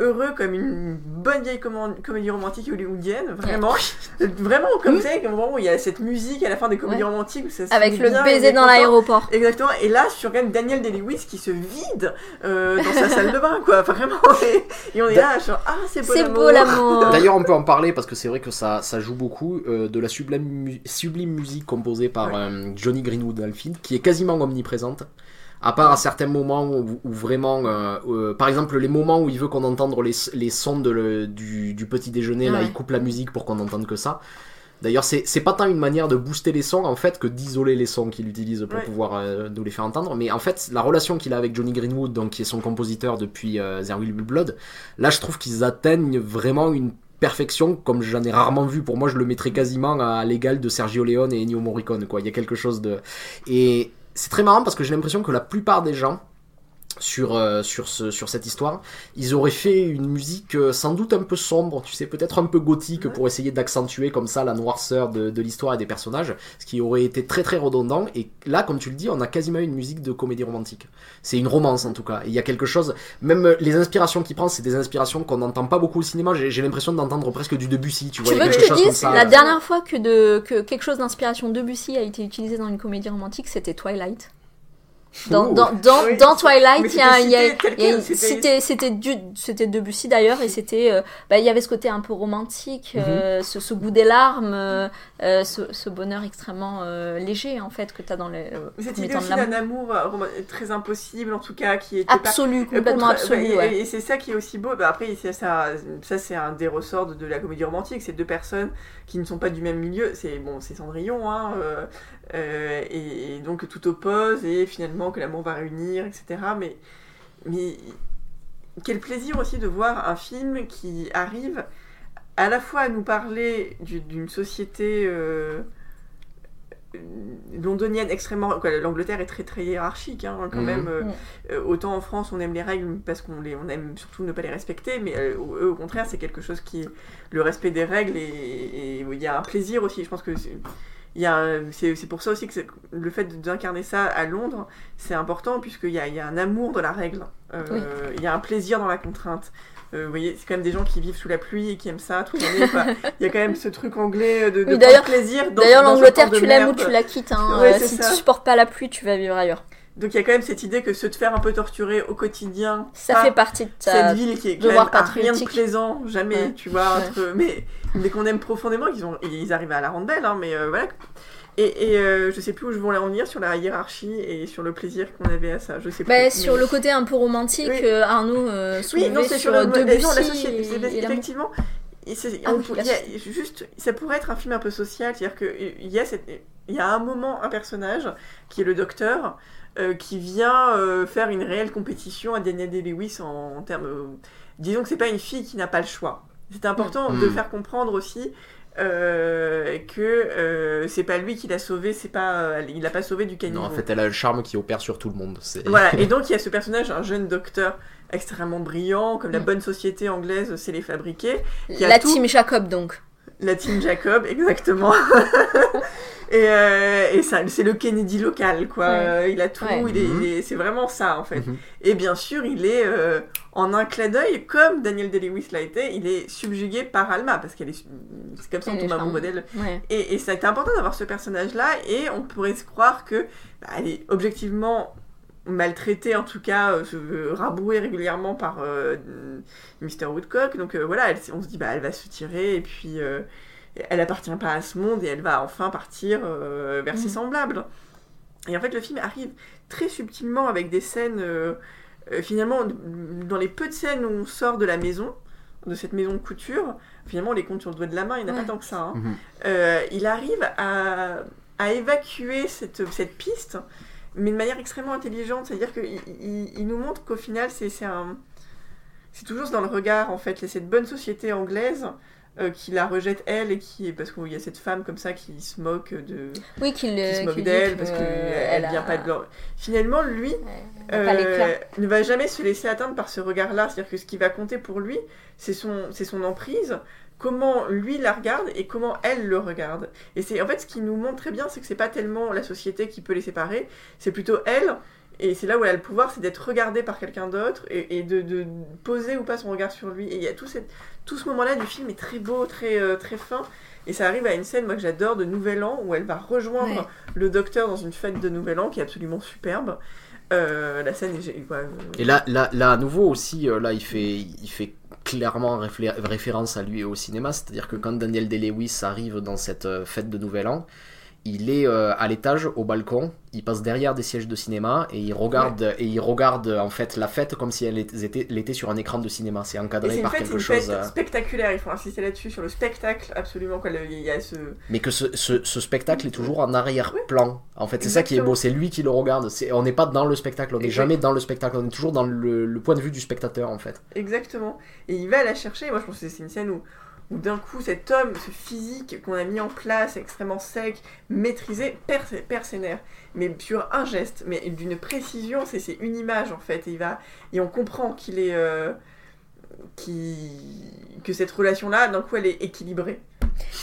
heureux comme une bonne vieille comédie romantique hollywoodienne, vraiment. vraiment, comme Mm. ça, comme vraiment, il y a cette musique à la fin des comédies romantiques. où ça se Avec le bien, baiser dans l'aéroport. Exactement, et là sur quand même Daniel Day-Lewis qui se vide euh, dans sa salle de bain, quoi, vraiment. Et, et on est là, genre, ah, c'est beau C'est l'amour. beau l'amour. D'ailleurs, on peut en parler parce que c'est vrai que ça, ça joue beaucoup euh, de la sublime, mu- sublime musique composée par Ouais. euh, Johnny Greenwood dans le film, qui est quasiment omniprésente. À part à certains moments où, où vraiment, euh, euh, par exemple, les moments où il veut qu'on entende les, les sons de le- du, du petit déjeuner, là, il coupe la musique pour qu'on entende que ça. D'ailleurs, c'est c'est pas tant une manière de booster les sons en fait que d'isoler les sons qu'il utilise pour Ouais. pouvoir euh, nous les faire entendre. Mais en fait, la relation qu'il a avec Johnny Greenwood, donc qui est son compositeur depuis euh, There Will Be Blood, là, je trouve qu'ils atteignent vraiment une perfection comme j'en ai rarement vu. Pour moi, je le mettrais quasiment à l'égal de Sergio Leone et Ennio Morricone. Quoi, il y a quelque chose de et c'est très marrant parce que j'ai l'impression que la plupart des gens sur, euh, sur, ce, sur cette histoire, ils auraient fait une musique euh, sans doute un peu sombre, tu sais, peut-être un peu gothique Ouais. pour essayer d'accentuer comme ça la noirceur de, de l'histoire et des personnages, ce qui aurait été très très redondant. Et là, comme tu le dis, on a quasiment une musique de comédie romantique. C'est une romance en tout cas. Il y a quelque chose, même les inspirations qu'il prend, c'est des inspirations qu'on n'entend pas beaucoup au cinéma. J'ai j'ai l'impression d'entendre presque du Debussy, tu vois. Tu veux que je te dise, ça. la dernière fois que, de, que quelque chose d'inspiration Debussy a été utilisé dans une comédie romantique, c'était Twilight. Dans, dans, dans, Oui, dans Twilight, il y a, c'était il y a- il y a- c'était- c'était c'était du- c'était Debussy d'ailleurs et c'était euh, bah, il y avait ce côté un peu romantique, Mhm. euh, ce, ce goût des larmes, euh, ce, ce bonheur extrêmement euh, léger en fait que tu as dans les euh, Cette idée aussi d'un amour très impossible, en tout cas, qui pas Absolu, complètement contre- absolu. et, ouais. et c'est ça qui est aussi beau. Bah, après, ça, ça c'est un des ressorts de, de la comédie romantique. C'est deux personnes qui ne sont pas du même milieu. C'est bon, c'est Cendrillon, hein, euh, et, et donc tout oppose et finalement que l'amour va réunir, etc. Mais, mais quel plaisir aussi de voir un film qui arrive à la fois à nous parler du- d'une société. euh, londonienne extrêmement l'Angleterre est très très hiérarchique hein, quand Mhm. même euh, Mhm. euh, autant en France on aime les règles parce qu'on les on aime surtout ne pas les respecter mais euh, eux au contraire c'est quelque chose qui le respect des règles et il y a un plaisir aussi je pense que c'est- il y a un- c'est c'est pour ça aussi que le fait d'incarner ça à Londres c'est important puisqu'il y a, il y a un amour de la règle Euh, Oui. il y a un plaisir dans la contrainte Euh, vous voyez, c'est quand même des gens qui vivent sous la pluie et qui aiment ça toute l'année. quoi. Il y a quand même ce truc anglais de, de prendre d'ailleurs- plaisir. dans- D'ailleurs, l'Angleterre, de tu l'aimes ou tu la quittes. Hein. Ouais, Euh, si ça. tu supportes pas la pluie, tu vas vivre ailleurs. Donc il y a quand même cette idée que se te faire un peu torturer au quotidien, Ça fait partie de cette ta. ville qui est quand même rien de plaisant, jamais, Ouais. tu vois, Ouais. entre- mais, mais qu'on aime profondément, qu'ils ont, ils arrivent à la rendre belle, hein, mais euh, voilà. Et, et euh, je sais plus où je voulais en venir sur la hiérarchie et sur le plaisir qu'on avait à ça, je sais plus. Bah, mais- sur le côté un peu romantique, Oui. euh, Arnaud euh, Oui, non, c'est sur, sur, euh, Debussy non, la société. et- et effectivement, et Ah on oui, peut- la il y a juste, ça pourrait être un film un peu social, c'est-à-dire qu'il y a cette, il y a un moment un personnage qui est le docteur euh, qui vient euh, faire une réelle compétition à Daniel Day-Lewis en, en termes, euh, disons que c'est pas une fille qui n'a pas le choix. C'est important Mm. de faire comprendre aussi. Euh, que euh, c'est pas lui qui l'a sauvé, c'est pas, euh, il l'a pas sauvé du caniveau. Non, en fait, elle a le charme qui opère sur tout le monde. C'est- Voilà, et donc il y a ce personnage, un jeune docteur extrêmement brillant, comme la Mm. bonne société anglaise sait les fabriquer. Qui a La tout. team Jacob, donc. La team Jacob, exactement. et euh, et ça, c'est le Kennedy local, quoi. Ouais. Euh, Il a tout, Ouais. il est, Mhm. il est- c'est vraiment ça, en fait. Mhm. Et bien sûr, il est, euh, en un clin d'œil, comme Daniel Day-Lewis l'a été, il est subjugué par Alma, parce qu'elle est, c'est comme ça qu'on est tombe amoureux charmante. d'elle. Ouais. Et, et c'est important d'avoir ce personnage-là, et on pourrait se croire que bah, elle est objectivement maltraitée, en tout cas, euh, rabrouée régulièrement par euh, Mr. Woodcock. Donc euh, voilà, elle- on se dit, bah, elle va se tirer, et puis euh, elle appartient pas à ce monde, et elle va enfin partir euh, vers ses Mhm. semblables. Et en fait, le film arrive très subtilement avec des scènes, euh, euh, finalement, dans les peu de scènes où on sort de la maison, de cette maison de couture, finalement, on les compte sur le doigt de la main, il n'y en a Ouais. pas tant que ça. hein. Mhm. Euh, il arrive à, à évacuer cette, cette piste, mais de manière extrêmement intelligente. C'est-à-dire qu'il il, il nous montre qu'au final, c'est c'est. C'est toujours dans le regard, en fait, cette bonne société anglaise euh, qui la rejette elle et qui parce qu'il y a cette femme comme ça qui se moque de Oui, qui se euh, moque d'elle parce qu'elle elle vient a- pas de l'or- finalement lui euh, ne va jamais se laisser atteindre par ce regard-là. C'est-à-dire que ce qui va compter pour lui, c'est son, c'est son emprise, comment lui la regarde et comment elle le regarde. Et c'est en fait ce qui nous montre très bien, c'est que c'est pas tellement la société qui peut les séparer, c'est plutôt elle. Et c'est là où elle a le pouvoir, c'est d'être regardée par quelqu'un d'autre et, et de, de poser ou pas son regard sur lui. Et il y a tout, cette, tout ce moment-là du film est très beau, très, euh, très fin. Et ça arrive à une scène, moi que j'adore, de Nouvel An, où elle va rejoindre Ouais. le docteur dans une fête de Nouvel An qui est absolument superbe. Euh, la scène est. ouais, euh, Et là, là, là à nouveau aussi, euh, là, il fait, il fait clairement référence à lui et au cinéma. C'est-à-dire que quand Daniel Day-Lewis arrive dans cette euh, fête de Nouvel An, il est euh, à l'étage, au balcon, il passe derrière des sièges de cinéma et il regarde, et il regarde en fait la fête comme si elle était, elle était sur un écran de cinéma. C'est encadré une par fête, quelque une fête chose. euh, spectaculaire, il faut insister là-dessus, sur le spectacle, absolument. Quoi. Le- Il y a ce... Mais que ce, ce- ce spectacle est toujours en arrière-plan. En fait, c'est ça qui est beau. C'est lui qui le regarde. On n'est pas dans le spectacle. On n'est jamais dans le spectacle. On est toujours dans le, le point de vue du spectateur, en fait. Exactement. Et il va la chercher. Moi, je pense que c'est une scène où, où d'un coup, cet homme, ce physique qu'on a mis en place, extrêmement sec, maîtrisé, perd, ses- perd ses nerfs. Mais sur un geste, mais d'une précision, c'est une image en fait. Et, il va, et on comprend qu'il est. euh, qui- que cette relation-là, d'un coup, elle est équilibrée.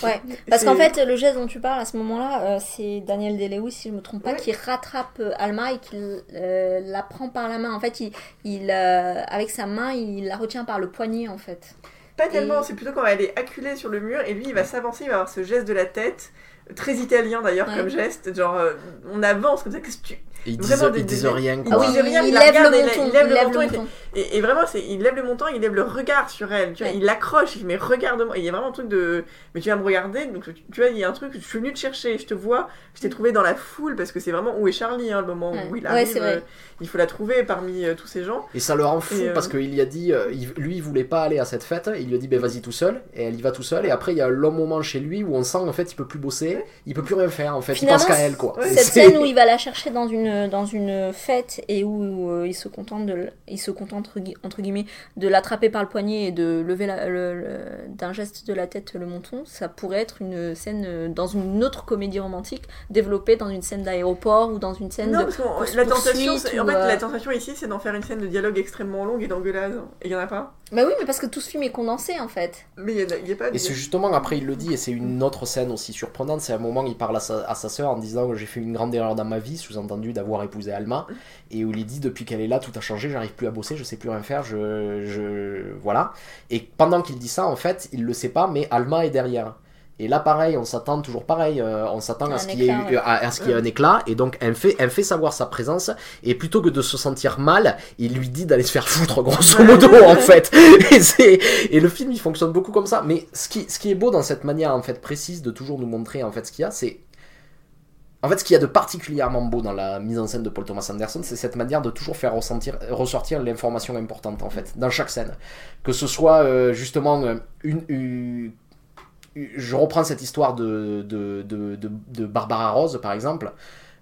Ouais, Parce qu'en fait, le geste dont tu parles à ce moment-là, euh, c'est Daniel Day-Lewis, si je me trompe pas, Ouais. qui rattrape euh, Alma et qui euh, la prend par la main. En fait, il, il, euh, avec sa main, il la retient par le poignet, en fait. Pas tellement, Et- c'est plutôt quand elle est acculée sur le mur et lui il va s'avancer, il va avoir ce geste de la tête, très italien d'ailleurs Ouais. comme geste, genre euh, on avance comme ça, qu'est-ce que tu. Et ils Vraiment des- disent rien, quoi. disent rien, il, il lève le menton. il lève il le menton, il menton. Et, vraiment, il lève le montant, il lève le regard sur elle, tu vois, Ouais. il l'accroche, il dit mais regarde-moi, il y a vraiment un truc de, mais tu vas me regarder, donc tu, tu vois, il y a un truc, je suis venu te chercher, je te vois, je t'ai trouvé dans la foule parce que c'est vraiment où est Charlie, hein, le moment Ouais. où il Ouais, arrive, c'est vrai. Il faut la trouver parmi euh, tous ces gens. Et ça le rend fou Et, euh, parce qu'il y a dit, euh, il- lui il voulait pas aller à cette fête, il lui a dit ben vas-y tout seul, et elle y va tout seul, et après il y a un long moment chez lui où on sent en fait il peut plus bosser, il peut plus rien faire en fait, Finalement, il pense qu'à elle quoi. Ouais. Cette scène où il va la chercher dans une, dans une fête et où euh, il se contente, de, il se contente entre, gui- entre guillemets de l'attraper par le poignet et de lever le- le- d'un geste de la tête le menton, ça pourrait être une scène dans une autre comédie romantique développée dans une scène d'aéroport ou dans une scène Non, de... parce la tentation, en fait, euh, la tentation ici, c'est d'en faire une scène de dialogue extrêmement longue et d'engueulade. Et il y en a pas. Bah oui, mais parce que tout ce film est condensé en fait. Mais il y, en a- il y a pas. Et c'est justement après il le dit, et c'est une autre scène aussi surprenante, c'est un moment où il parle à sa, à sa sœur en disant j'ai fait une grande erreur dans ma vie, sous-entendu d'avoir épousé Alma, et où il dit depuis qu'elle est là tout a changé, j'arrive plus à bosser, je sais plus rien faire, je, je... voilà. Et pendant qu'il dit ça en fait, il le sait pas, mais Alma est derrière. Et là, pareil, on s'attend toujours pareil, euh, on s'attend à ce qu'il y ait ouais. y ait un éclat, et donc elle fait, elle fait savoir sa présence, et plutôt que de se sentir mal, il lui dit d'aller se faire foutre, grosso modo, en fait. Et, le film, il fonctionne beaucoup comme ça. Mais ce qui, ce qui est beau dans cette manière, en fait, précise de toujours nous montrer, en fait, ce qu'il y a, c'est. En fait, ce qu'il y a de particulièrement beau dans la mise en scène de Paul Thomas Anderson, c'est cette manière de toujours faire ressentir, ressortir l'information importante, en fait, dans chaque scène. Que ce soit, euh, justement, euh, une, une- je reprends cette histoire de, de, de, de- de Barbara Rose, par exemple.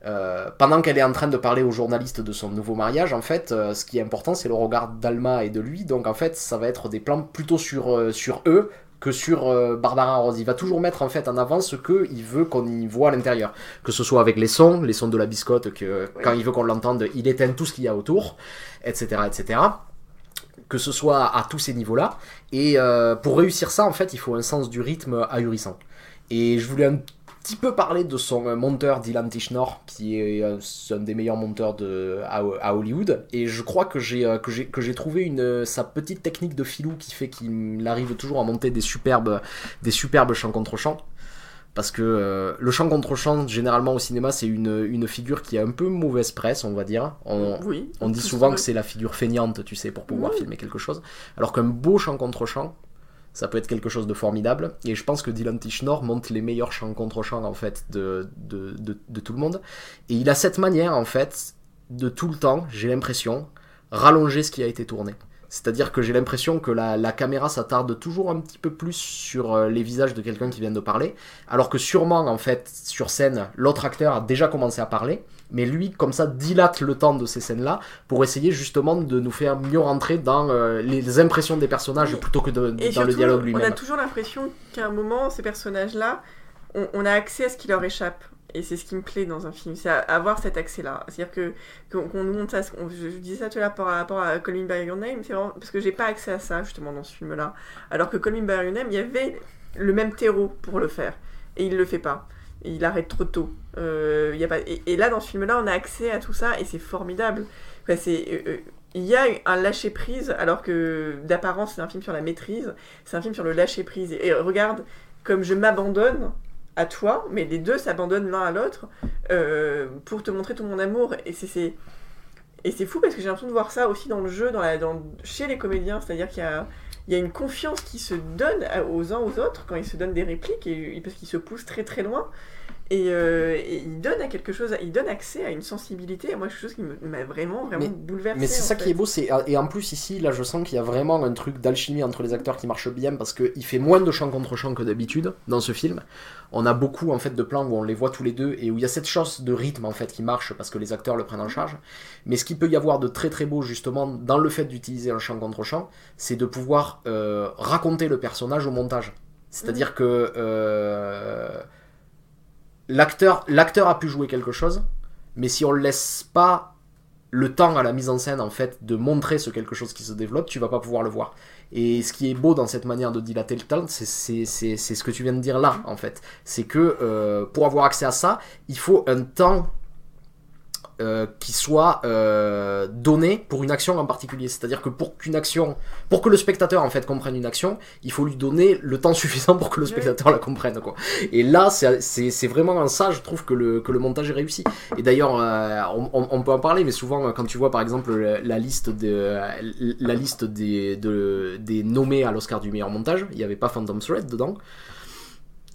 Euh, pendant qu'elle est en train de parler aux journalistes de son nouveau mariage, en fait, euh, ce qui est important, c'est le regard d'Alma et de lui. Donc, en fait, ça va être des plans plutôt sur, euh, sur eux que sur Barbara Rose. Il va toujours mettre en fait en avant ce qu'il veut qu'on y voit à l'intérieur. Que ce soit avec les sons, les sons de la biscotte, que quand il veut qu'on l'entende, il éteint tout ce qu'il y a autour, etc., etc que ce soit à tous ces niveaux-là. Et euh, pour réussir ça, en fait, il faut un sens du rythme ahurissant. Et je voulais un petit peu parler de son euh, monteur Dylan Tichenor, qui est euh, un des meilleurs monteurs de, à, Hollywood. Et je crois que j'ai trouvé sa petite technique de filou qui fait qu'il arrive toujours à monter des superbes des superbes chants contre chants. Parce que euh, le chant contre chant, généralement au cinéma, c'est une, une figure qui a un peu mauvaise presse, on va dire. On, Oui. on dit souvent que c'est la figure feignante, tu sais, pour pouvoir Oui. filmer quelque chose. Alors qu'un beau chant contre chant, ça peut être quelque chose de formidable. Et je pense que Dylan Tichenor monte les meilleurs chants contre chants, en fait, de, de, de, de tout le monde. Et il a cette manière, en fait, de tout le temps, j'ai l'impression, rallonger ce qui a été tourné. C'est-à-dire que j'ai l'impression que la, la caméra s'attarde toujours un petit peu plus sur euh, les visages de quelqu'un qui vient de parler, alors que sûrement, en fait, sur scène, l'autre acteur a déjà commencé à parler, mais lui, comme ça, dilate le temps de ces scènes-là pour essayer justement de nous faire mieux rentrer dans euh, les impressions des personnages Oui. plutôt que de- dans surtout, le dialogue on a lui-même. toujours l'impression qu'à un moment, ces personnages-là, on, on a accès à ce qui leur échappe. Et c'est ce qui me plaît dans un film, c'est avoir cet accès-là. C'est-à-dire que qu'on nous montre ça. je, je disais ça tout à l'heure par rapport à Call Me By Your Name, c'est parce que j'ai pas accès à ça justement dans ce film-là. Alors que Call Me By Your Name, il y avait le même terreau pour le faire, et il le fait pas. Et il arrête trop tôt. Euh, y a pas... et, là, dans ce film-là, on a accès à tout ça, et c'est formidable. Euh, euh, il y a un lâcher prise, alors que d'apparence c'est un film sur la maîtrise, c'est un film sur le lâcher prise. Et regarde comme je m'abandonne à toi, mais les deux s'abandonnent l'un à l'autre euh, pour te montrer tout mon amour. Et c'est et c'est fou parce que j'ai l'impression de voir ça aussi dans le jeu, dans la, chez les comédiens, c'est-à-dire qu'il y y a une confiance qui se donne aux uns aux autres quand ils se donnent des répliques et, parce qu'ils se poussent très très loin et, euh, et ils donnent à quelque chose, ils donnent accès à une sensibilité. Et moi, quelque chose qui m'a vraiment vraiment Mais- bouleversé. Mais c'est ça fait. qui est beau, c'est et en plus ici, là, je sens qu'il y a vraiment un truc d'alchimie entre les acteurs qui marche bien parce qu'il fait moins de chant contre chant que d'habitude dans ce film. On a beaucoup en fait de plans où on les voit tous les deux et où il y a cette chose de rythme en fait qui marche parce que les acteurs le prennent en charge. Mais ce qui peut y avoir de très très beau justement dans le fait d'utiliser un chant contre chant, c'est de pouvoir euh, raconter le personnage au montage. C'est-à-dire que euh, l'acteur l'acteur a pu jouer quelque chose, mais si on le laisse pas le temps à la mise en scène en fait de montrer ce quelque chose qui se développe, tu vas pas pouvoir le voir. Et ce qui est beau dans cette manière de dilater le temps, c'est- c'est c'est- c'est ce que tu viens de dire là en fait. C'est que euh, pour avoir accès à ça, il faut un temps euh, qui soit euh, donné pour une action en particulier. C'est-à-dire que pour qu'une action, pour que le spectateur en fait comprenne une action, il faut lui donner le temps suffisant pour que le spectateur la comprenne quoi. Et là, c'est vraiment en ça, je trouve que le, que le montage est réussi. Et d'ailleurs, euh, on, on- on peut en parler, mais souvent, euh, quand tu vois par exemple la, la liste, de, la liste des, de- des nommés à l'Oscar du meilleur montage, il n'y avait pas Phantom Thread dedans.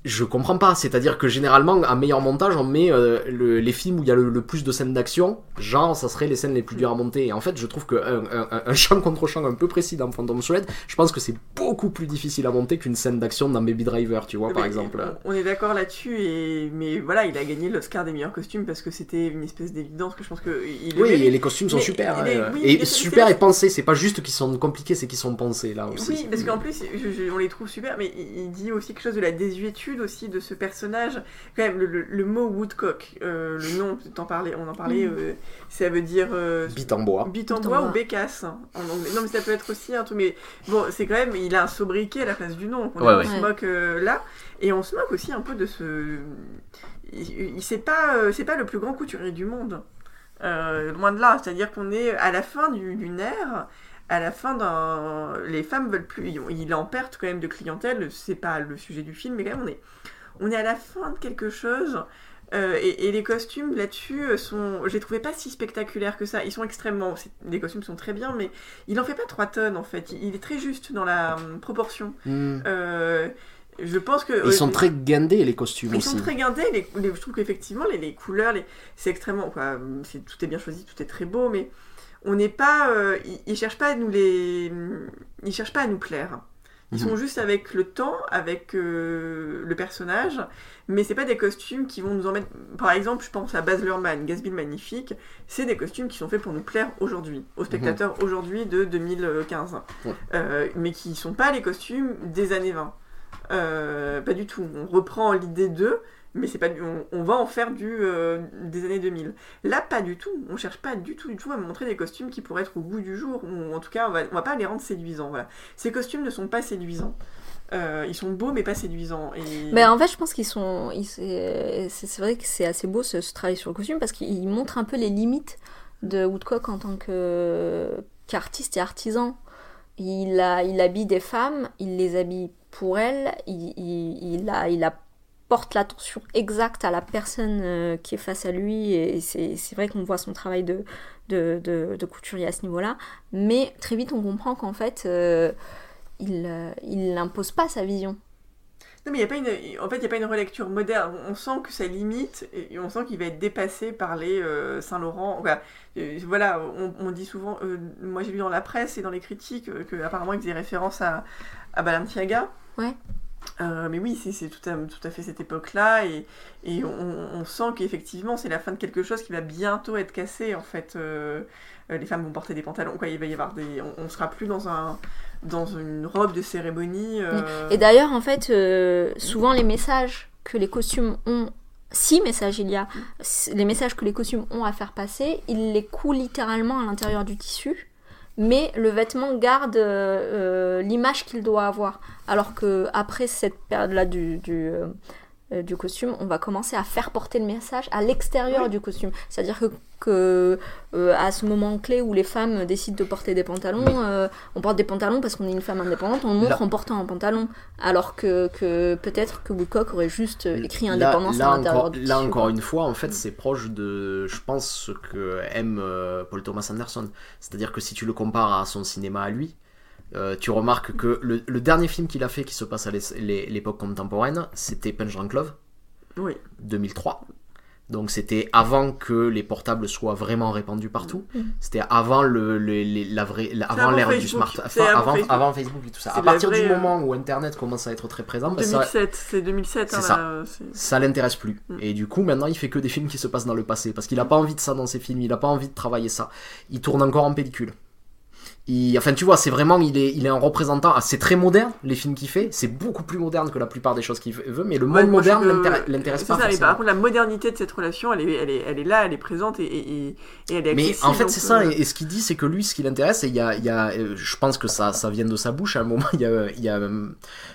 Je comprends pas, c'est-à-dire que généralement, à meilleur montage, on met euh, le- les films où il y a le, le plus de scènes d'action, genre ça serait les scènes les plus dures à monter. Et en fait, je trouve qu'un un, un, un champ contre champ un peu précis dans Phantom Thread, je pense que c'est beaucoup plus difficile à monter qu'une scène d'action dans Baby Driver, tu vois, par Mais exemple. On, on est d'accord là-dessus, et mais voilà, il a gagné l'Oscar des meilleurs costumes parce que c'était une espèce d'évidence que je pense que il Oui, et les costumes sont Mais super. oui, et super et pensés, c'est pas juste qu'ils sont compliqués, c'est qu'ils sont pensés là aussi. Oui, parce qu'en plus, je- je- on les trouve super, mais il dit aussi quelque chose de la désuétude aussi de ce personnage. Quand même, le, le- le mot Woodcock, euh, le nom, t'en parlais, on en parlait, Mm. euh, ça veut dire euh, Bite en bois. bite en Bite en bois bois. ou bécasse hein, en anglais. Non, mais ça peut être aussi un truc, mais bon, c'est quand même, il a un sobriquet à la place du nom. On, Ouais, on ouais. se moque euh, là, et on se moque aussi un peu de ce. Il, il- c'est pas, euh, c'est pas le plus grand couturier du monde. Euh, loin de là, c'est-à-dire qu'on est à la fin du- d'une ère, à la fin d'un. Les femmes veulent plus. Il, en perte quand même de clientèle, c'est pas le sujet du film, mais quand même on est, on est à la fin de quelque chose. euh, et, et les costumes là-dessus euh, sont. Je les trouvais pas si spectaculaires que ça. Ils sont extrêmement. Les costumes sont très bien, mais il en fait pas 3 tonnes en fait. Il, il est très juste dans la hum, proportion. Hmm. Euh, je pense que. Ils sont euh, très guindés les costumes ils aussi. sont très guindés, les, les- je trouve qu'effectivement les, les couleurs, c'est extrêmement, quoi, tout est bien choisi, tout est très beau, mais on n'est pas, euh, ils, ils cherchent pas à nous les, ils cherchent pas à nous plaire. Ils Mhm. sont juste avec le temps, avec euh, le personnage, mais c'est pas des costumes qui vont nous en mettre. Par exemple, je pense à Baz Luhrmann, Gatsby Magnifique, c'est des costumes qui sont faits pour nous plaire aujourd'hui, aux spectateurs aujourd'hui de 2015, Ouais. Euh, mais qui sont pas les costumes des années 20. Euh, pas du tout. On reprend l'idée d'eux, mais c'est pas on, va en faire du euh, des années 2000. Là, pas du tout. On cherche pas du tout, du tout à montrer des costumes qui pourraient être au goût du jour, ou en tout cas, on va, on va pas les rendre séduisants. Voilà. Ces costumes ne sont pas séduisants. Euh, ils sont beaux, mais pas séduisants. Et... Ben, en fait, je pense qu'ils sont. C'est vrai que c'est assez beau ce, ce travail sur le costume parce qu'il montre un peu les limites de Woodcock en tant qu'artiste et artisan. Il, a, il habille des femmes, il les habille pour elles, il, il, a, apporte l'attention exacte à la personne euh, qui est face à lui et c'est vrai qu'on voit son travail de, de, de, de couturier à ce niveau-là. Mais très vite, on comprend qu'en fait, euh, il, euh, il n'impose pas sa vision. Non, mais il y a pas une, en fait, il n'y a pas une relecture moderne. On sent que ça limite et on sent qu'il va être dépassé par les euh, Saint-Laurent. Voilà, on, on dit souvent, moi j'ai lu dans la presse et dans les critiques euh, que apparemment ils faisaient référence à, à Balenciaga. Ouais. Euh, mais oui, c'est tout à, tout à fait cette époque-là et, et on, on sent qu'effectivement c'est la fin de quelque chose qui va bientôt être cassé en fait. Euh, les femmes vont porter des pantalons, quoi. Il va y avoir des, on, on sera plus dans un dans une robe de cérémonie. euh, Et d'ailleurs, en fait, souvent les messages que les costumes ont, si messages il y a, s- les messages que les costumes ont à faire passer, ils les coulent littéralement à l'intérieur du tissu, mais le vêtement garde euh, euh, l'image qu'il doit avoir. Alors que après cette période-là du, du, euh, du costume, on va commencer à faire porter le message à l'extérieur Oui. du costume. C'est-à-dire que, que euh, à ce moment clé où les femmes décident de porter des pantalons, euh, on porte des pantalons parce qu'on est une femme indépendante, on montre Là- en portant un pantalon. Alors que, que peut-être que Woodcock aurait juste écrit indépendance là à l'intérieur encore, du là tissu, encore quoi. une fois, en fait, c'est proche de, je pense, ce que aime Paul Thomas Anderson. C'est-à-dire que si tu le compares à son cinéma à lui, euh, tu remarques que le, le dernier film qu'il a fait qui se passe à l'époque contemporaine, c'était Punch Drunk Love, Oui. 2003. Donc c'était avant que les portables soient vraiment répandus partout. Mhm. C'était avant le, le- les- la vraie, la- avant avant l'ère du Facebook. smart, C'est enfin, avant Facebook. avant Facebook et tout ça. À partir du vraie, euh, moment où Internet commence à être très présent, ben, ça, 2007, c'est 2007. C'est hein, ça. là, ça l'intéresse plus. Mm. Et du coup, maintenant, il fait que des films qui se passent dans le passé. Parce qu'il a pas envie de ça dans ses films, il a pas envie de travailler ça. Il tourne encore en pellicule. Il- enfin, tu vois, c'est vraiment, il est, il est un représentant. ah, c'est très moderne, les films qu'il fait. C'est beaucoup plus moderne que la plupart des choses qu'il veut. Mais le Ouais, monde moderne l'intéresse- pas ça, mais par contre, la modernité de cette relation, elle est, elle est, elle est là, elle est présente et, et, et- et elle est Mais en fait, c'est ça, euh, et, et ce qu'il dit, c'est que lui, ce qui l'intéresse, et il y a, il y a, euh, je pense que ça, ça vient de sa bouche, à un moment, il y a, il y a euh,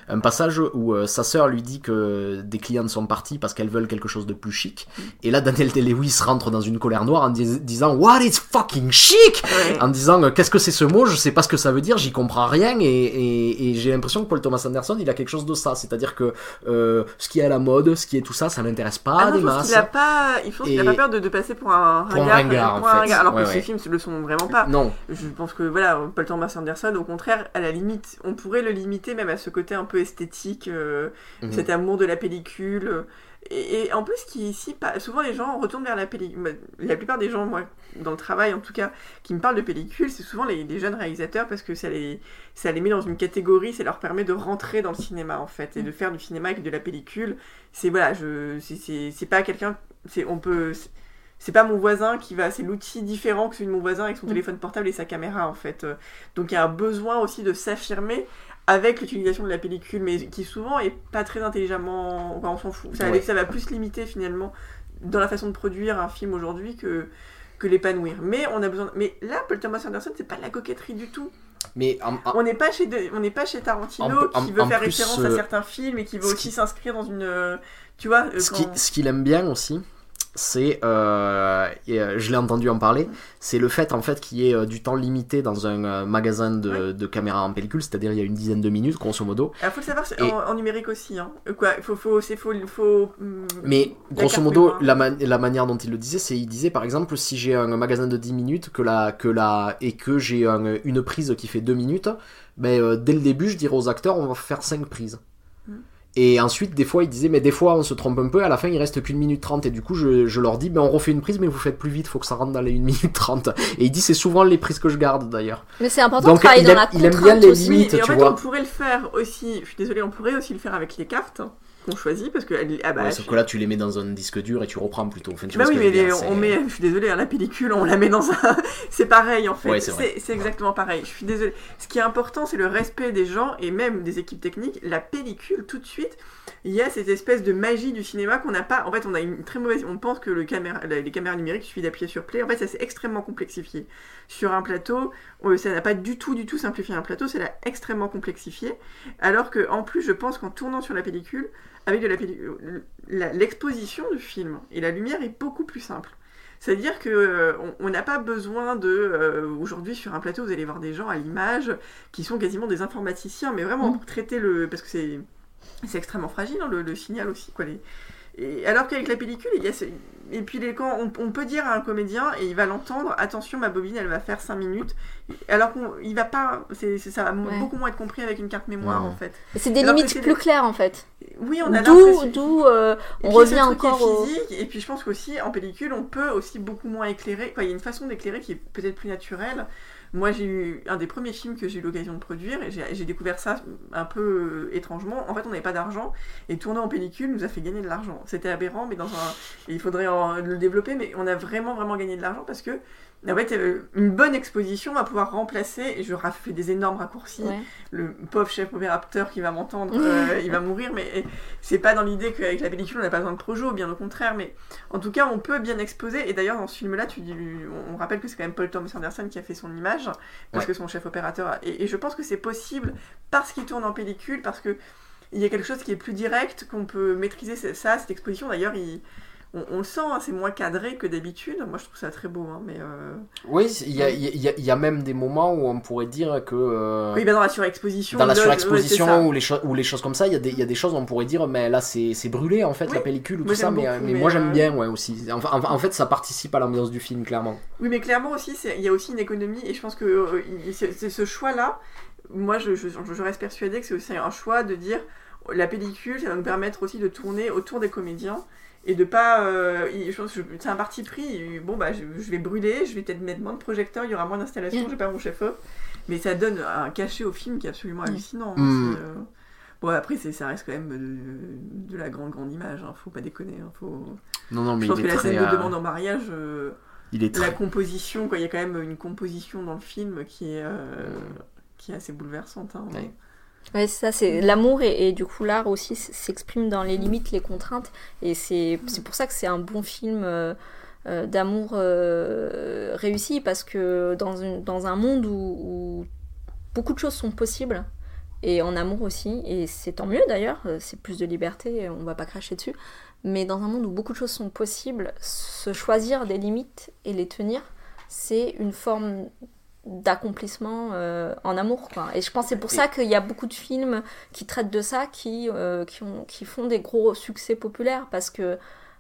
un passage où euh, sa sœur lui dit que des clientes sont parties parce qu'elles veulent quelque chose de plus chic, et là, Daniel Day-Lewis rentre dans une colère noire en dis- disant « What is fucking chic ?» ouais. en disant qu'est-ce que c'est ce mot, je sais pas ce que ça veut dire, j'y comprends rien et, et, et j'ai l'impression que Paul Thomas Anderson il a quelque chose de ça, c'est-à-dire que euh, ce qui est à la mode, ce qui est tout ça, ça l'intéresse pas Ah non, des je pense masses. qu'il a pas, il pense qu'il a pas peur de, de passer pour un Pour un ringard, ringard, en pour un fait. ringard, alors Ouais, que ouais. ces films le sont vraiment pas. Non, Je pense que voilà, Paul Thomas Anderson, au contraire, à la limite, on pourrait le limiter même à ce côté un peu esthétique, euh, Mhm. cet amour de la pellicule. Et, et en plus, qui ici, souvent les gens retournent vers la pellicule. La plupart des gens, moi, dans le travail en tout cas, qui me parlent de pellicule, c'est souvent les, les jeunes réalisateurs parce que ça les, ça les met dans une catégorie, ça leur permet de rentrer dans le cinéma en fait, et de faire du cinéma avec de la pellicule. C'est voilà, je, c'est- pas quelqu'un, c'est on peut. c'est- pas mon voisin qui va, c'est l'outil différent que celui de mon voisin avec son Mm. téléphone portable et sa caméra en fait. Euh, Donc il y a un besoin aussi de s'affirmer avec l'utilisation de la pellicule, mais qui souvent est pas très intelligemment. Enfin, on s'en fout. Ça, Ouais. ça va plus limiter finalement dans la façon de produire un film aujourd'hui que que l'épanouir. Mais on a besoin. Mais là, Paul Thomas Anderson, c'est pas de la coquetterie du tout. mais en- en- On n'est pas chez de- on n'est pas chez Tarantino En- qui veut faire plus, référence euh, à certains films et qui veut aussi qui- s'inscrire dans une. euh, Tu vois. euh, ce qui- ce qu'il aime bien aussi, c'est, euh, et euh, je l'ai entendu en parler, c'est le fait en fait qu'il y ait euh, du temps limité dans un magasin de, de caméras en pellicule, c'est-à-dire il y a une dizaine de minutes grosso modo. Alors, faut le savoir, Et- en, en numérique aussi. Hein. Quoi, faut, faut, c'est faut, faut. hum, Mais grosso modo, la, ma- la manière dont il le disait, c'est il disait par exemple si j'ai un magasin de 10 minutes que la, que la, et que j'ai un- une prise qui fait 2 minutes, ben, dès le début je dirais aux acteurs on va faire 5 prises. Et ensuite, des fois, il disait, mais des fois, on se trompe un peu, à la fin, il reste qu'une minute trente. Et du coup, je, je leur dis, ben, on refait une prise, mais vous faites plus vite, faut que ça rentre dans les 1 minute 30. Et il dit, c'est souvent les prises que je garde, d'ailleurs. Mais c'est important Donc, de travailler il dans aime- la il aime bien les aussi. limites. Oui, et en tu fait, vois. on pourrait le faire aussi. Je suis désolée, on pourrait aussi le faire avec les cartes qu'on choisit parce que ah bah, Ouais, sauf que là, tu les mets dans un disque dur et tu reprends plutôt. Enfin, tu bah oui, mais les- dire, on met, je suis désolée, hein, la pellicule, on la met dans un. c'est pareil en fait. Ouais, c'est exactement pareil. Je suis désolée. Ce qui est important, c'est le respect des gens et même des équipes techniques. La pellicule, tout de suite, il y a cette espèce de magie du cinéma qu'on n'a pas. En fait, on a une très mauvaise. On pense que le caméra, les caméras numériques, il suffit d'appuyer sur play. En fait, ça s'est extrêmement complexifié. Sur un plateau, ça n'a pas du tout, du tout simplifié un plateau, ça l'a extrêmement complexifié. Alors que, en plus, je pense qu'en tournant sur la pellicule, avec de la pellicule, la- l'exposition du film et la lumière est beaucoup plus simple. C'est-à-dire que euh, on- n'a pas besoin de euh, aujourd'hui sur un plateau vous allez voir des gens à l'image qui sont quasiment des informaticiens mais vraiment Mm. pour traiter le parce que c'est c'est extrêmement fragile hein, le, le signal aussi quoi les- et alors qu'avec la pellicule il y a ce- et puis les, quand on, on peut dire à un comédien et il va l'entendre attention ma bobine elle va faire 5 minutes alors qu'il va pas c'est ça va Ouais. beaucoup moins être compris avec une carte mémoire Ouais. en fait C'est des Alors limites plus des- claires en fait. oui on a D'où, d'où euh, on puis, revient encore au. physique, et puis je pense qu'aussi en pellicule on peut aussi beaucoup moins éclairer quoi il y a une façon d'éclairer qui est peut-être plus naturelle moi j'ai eu un des premiers films que j'ai eu l'occasion de produire et j'ai découvert ça un peu euh, étrangement. En fait on n'avait pas d'argent et tourner en pellicule nous a fait gagner de l'argent. C'était aberrant mais il faudrait le développer mais on a vraiment vraiment gagné de l'argent parce que en fait, euh, une bonne exposition va pouvoir remplacer, et je fais des énormes raccourcis, Ouais. le pauvre chef opérateur qui va m'entendre, euh, il va mourir, mais c'est pas dans l'idée qu'avec la pellicule on n'a pas besoin de projo, bien au contraire, mais en tout cas on peut bien exposer, et d'ailleurs dans ce film-là, tu dis, on rappelle que c'est quand même Paul Thomas Anderson qui a fait son image, parce Ouais. que son chef opérateur, a- et, et je pense que c'est possible parce qu'il tourne en pellicule, parce que il y a quelque chose qui est plus direct, qu'on peut maîtriser ça, cette exposition, d'ailleurs il... On, on le sent, hein, c'est moins cadré que d'habitude. Moi, je trouve ça très beau, hein, mais euh, Oui, il y a, il y a- il y a même des moments où on pourrait dire que. euh, oui, bah dans la surexposition, dans la surexposition ou, les ou les choses comme ça, il y, a des- y a des choses où on pourrait dire, mais là c'est c'est brûlé en fait Oui. la pellicule ou Moi, tout ça, j'aime mais, beaucoup, mais mais, moi j'aime euh, bien ouais aussi. En, en fait, ça participe à l'ambiance du film clairement. Oui, mais clairement aussi, il y a aussi une économie, et je pense que euh, c'est ce choix-là. Moi, je, je, je reste persuadée que c'est aussi un choix de dire la pellicule, ça va nous permettre aussi de tourner autour des comédiens et de pas. euh, je pense c'est un parti pris. Bon, bah, je, je vais brûler, je vais peut-être mettre moins de projecteurs, il y aura moins d'installations, Mm. j'ai pas mon chef-op, mais ça donne un cachet au film qui est absolument Mm. hallucinant. hein, Mm. euh, Bon, après, c'est- ça reste quand même de, de la grande, grande image, hein, faut pas déconner. hein, faut... Non, non, mais Je pense il que est la scène de euh, demande en mariage. euh, il est la très. composition, quoi. Il y a quand même une composition dans le film qui est, euh, qui est assez bouleversante. hein. Ouais. Ouais, ça, c'est l'amour et, du coup l'art aussi s'exprime dans les limites, les contraintes. Et c'est pour ça que c'est un bon film euh, euh, d'amour euh, réussi parce que dans, une, dans un monde où, beaucoup de choses sont possibles et en amour aussi, et c'est tant mieux d'ailleurs, c'est plus de liberté, on va pas cracher dessus. Mais dans un monde où beaucoup de choses sont possibles, se choisir des limites et les tenir, c'est une forme d'accomplissement euh, en amour quoi. Et je pense que c'est pour ça qu'il y a beaucoup de films qui traitent de ça qui, euh, qui, ont, qui font des gros succès populaires parce que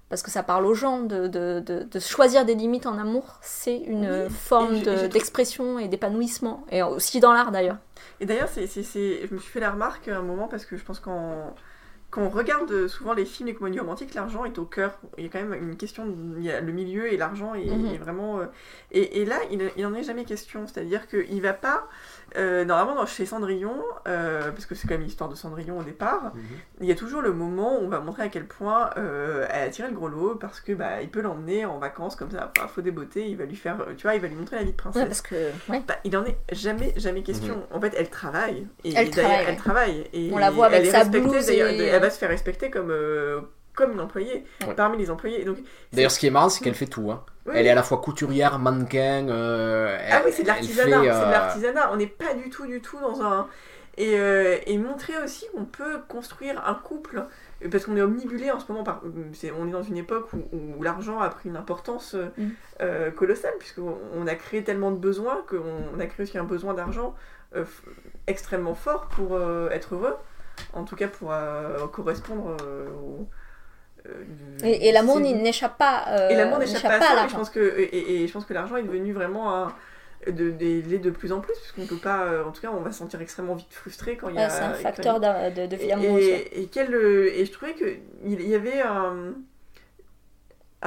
parce que ça parle aux gens de, de, de, de choisir des limites en amour, c'est une Oui, forme d'expression et d'épanouissement, et aussi dans l'art d'ailleurs. Et d'ailleurs, c'est- je me suis fait la remarque à un moment parce que je pense qu'en quand on regarde souvent les films et comédies romantiques, l'argent est au cœur. Il y a quand même une question, il y a le milieu et l'argent est, Mhm. est vraiment. euh, et, et là, il, il en est jamais question. C'est-à-dire qu'il va pas. euh, normalement, dans, chez Cendrillon, euh, parce que c'est quand même l'histoire de Cendrillon au départ, il y a toujours le moment où on va montrer à quel point euh, elle a tiré le gros lot parce que bah, il peut l'emmener en vacances comme ça, enfin, faut des beautés, il va lui faire, tu vois, il va lui montrer la vie de princesse. Ouais, parce que ouais. Bah, il en est jamais, jamais question. En fait, elle travaille. Et Elle travaille, elle ouais. travaille. Et On la voit avec elle est sa blouse et- Elle va se faire respecter comme, euh, comme une employée, Ouais. parmi les employés. Donc, D'ailleurs, ce qui est marrant, c'est qu'elle fait tout. Hein. oui, Elle est à la fois couturière, mannequin. euh, Ah oui, c'est de l'artisanat. fait, C'est de euh, l'artisanat. On n'est pas du tout, du tout dans un. Et, euh, et montrer aussi qu'on peut construire un couple. Parce qu'on est omnibulé en ce moment. Par... c'est- On est dans une époque où, où l'argent a pris une importance euh, Mm. euh, colossale, puisqu'on on a créé tellement de besoins qu'on on a créé aussi un besoin d'argent euh, f- extrêmement fort pour euh, être heureux. En tout cas, pour euh, correspondre euh, au. euh, Et, et l'amour n'échappe pas, et l'amour n'échappe pas à ça, mais je l'argent. pense que, et, et je pense que l'argent est devenu vraiment un, de, l'est de plus en plus, puisqu'on peut pas, euh, en tout cas, on va se sentir extrêmement vite frustré quand il y a. Ouais, c'est un facteur de, de et, et, quel, euh, et je trouvais qu'il il y avait un,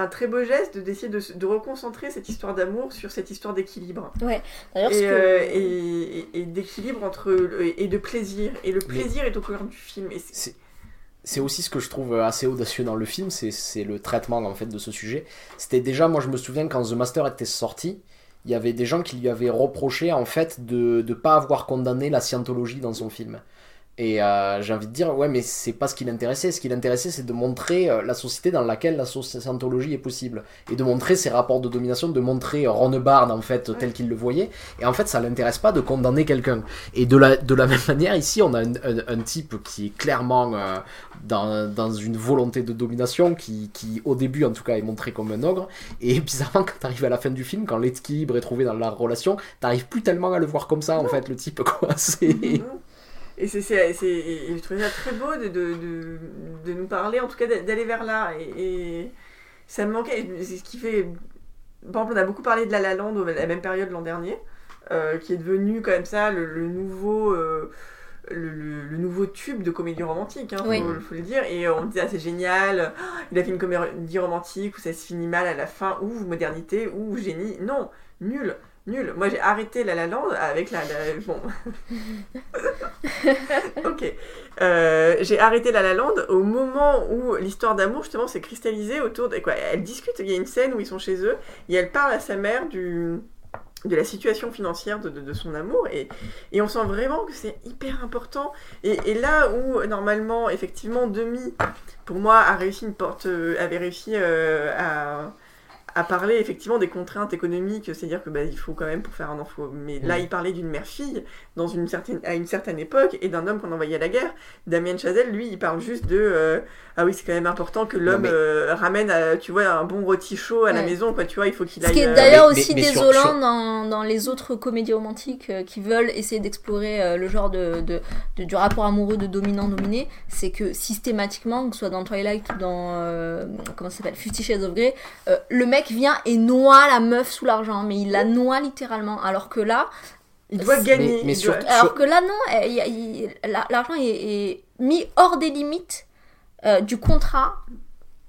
un très beau geste de- d'essayer de, de reconcentrer cette histoire d'amour sur cette histoire d'équilibre. D'ailleurs, ce Et, que- euh, et, et- et d'équilibre entre le- et de plaisir. Et le plaisir est au cœur du film. Et c'est- C'est- c'est aussi ce que je trouve assez audacieux dans le film, c'est- c'est le traitement en fait de ce sujet. C'était déjà, moi je me souviens quand The Master était sorti, il y avait des gens qui lui avaient reproché en fait de ne pas avoir condamné la scientologie dans son film. Et euh, j'ai envie de dire, ouais, mais c'est pas ce qui l'intéressait. Ce qui l'intéressait, c'est de montrer euh, la société dans laquelle la scientologie est possible. Et de montrer ses rapports de domination, de montrer Ron Bard, en fait, tel qu'il le voyait. Et en fait, ça l'intéresse pas de condamner quelqu'un. Et de la, de la même manière, ici, on a un, un- un type qui est clairement euh, dans, dans une volonté de domination, qui, qui, au début, en tout cas, est montré comme un ogre. Et bizarrement, quand t'arrives à la fin du film, quand l'équilibre est trouvé dans la relation, t'arrives plus tellement à le voir comme ça, en fait, le type, quoi. C'est... Et c'est, c'est, c'est- et je trouvais ça très beau de, de, de, de nous parler, en tout cas d'a- d'aller vers là. Et, et, ça me manquait. C'est ce qui fait. Par exemple, on a beaucoup parlé de La La Land à la même période l'an dernier, euh, qui est devenu comme ça le, le nouveau. euh, le, le- le nouveau tube de comédie romantique, hein, faut, Oui. faut le dire. Et on disait, ah, c'est génial, il a fait une comédie romantique où ça se finit mal à la fin, ou modernité, ou génie. Non, nul, nul. Moi j'ai arrêté La La Land avec la. la- bon. ok. Euh, j'ai arrêté La La Land au moment où l'histoire d'amour justement s'est cristallisée autour de quoi Elle discute, il y a une scène où ils sont chez eux et elle parle à sa mère du de la situation financière de, de- de son amour et, et on sent vraiment que c'est hyper important et, et là où normalement effectivement Demi pour moi a réussi une porte euh, avait réussi euh, à à parler effectivement des contraintes économiques, c'est-à-dire que bah, il faut quand même pour faire un enfant. Mais là, Mm. il parlait d'une mère-fille dans une certaine à une certaine époque et d'un homme qu'on envoyait à la guerre. Damien Chazelle, lui, il parle juste de euh, ah oui, c'est quand même important que l'homme mais- euh, ramène, euh, tu vois, un bon rôti chaud à la maison, quoi. Tu vois, il faut qu'il Ce aille. qui est euh, d'ailleurs mais- aussi mais désolant sur- Dans, dans les autres comédies romantiques euh, qui veulent essayer d'explorer euh, le genre de, de- de- du rapport amoureux de dominant-dominé, c'est que systématiquement, que ce soit dans Twilight ou dans euh, comment ça s'appelle Fifty Shades of Grey, euh, le mec vient et noie la meuf sous l'argent, mais il la noie littéralement. Alors que là, il doit gagner. Mais- mais il doit- surtout- alors que là non, la- l'argent est, est mis hors des limites euh, du contrat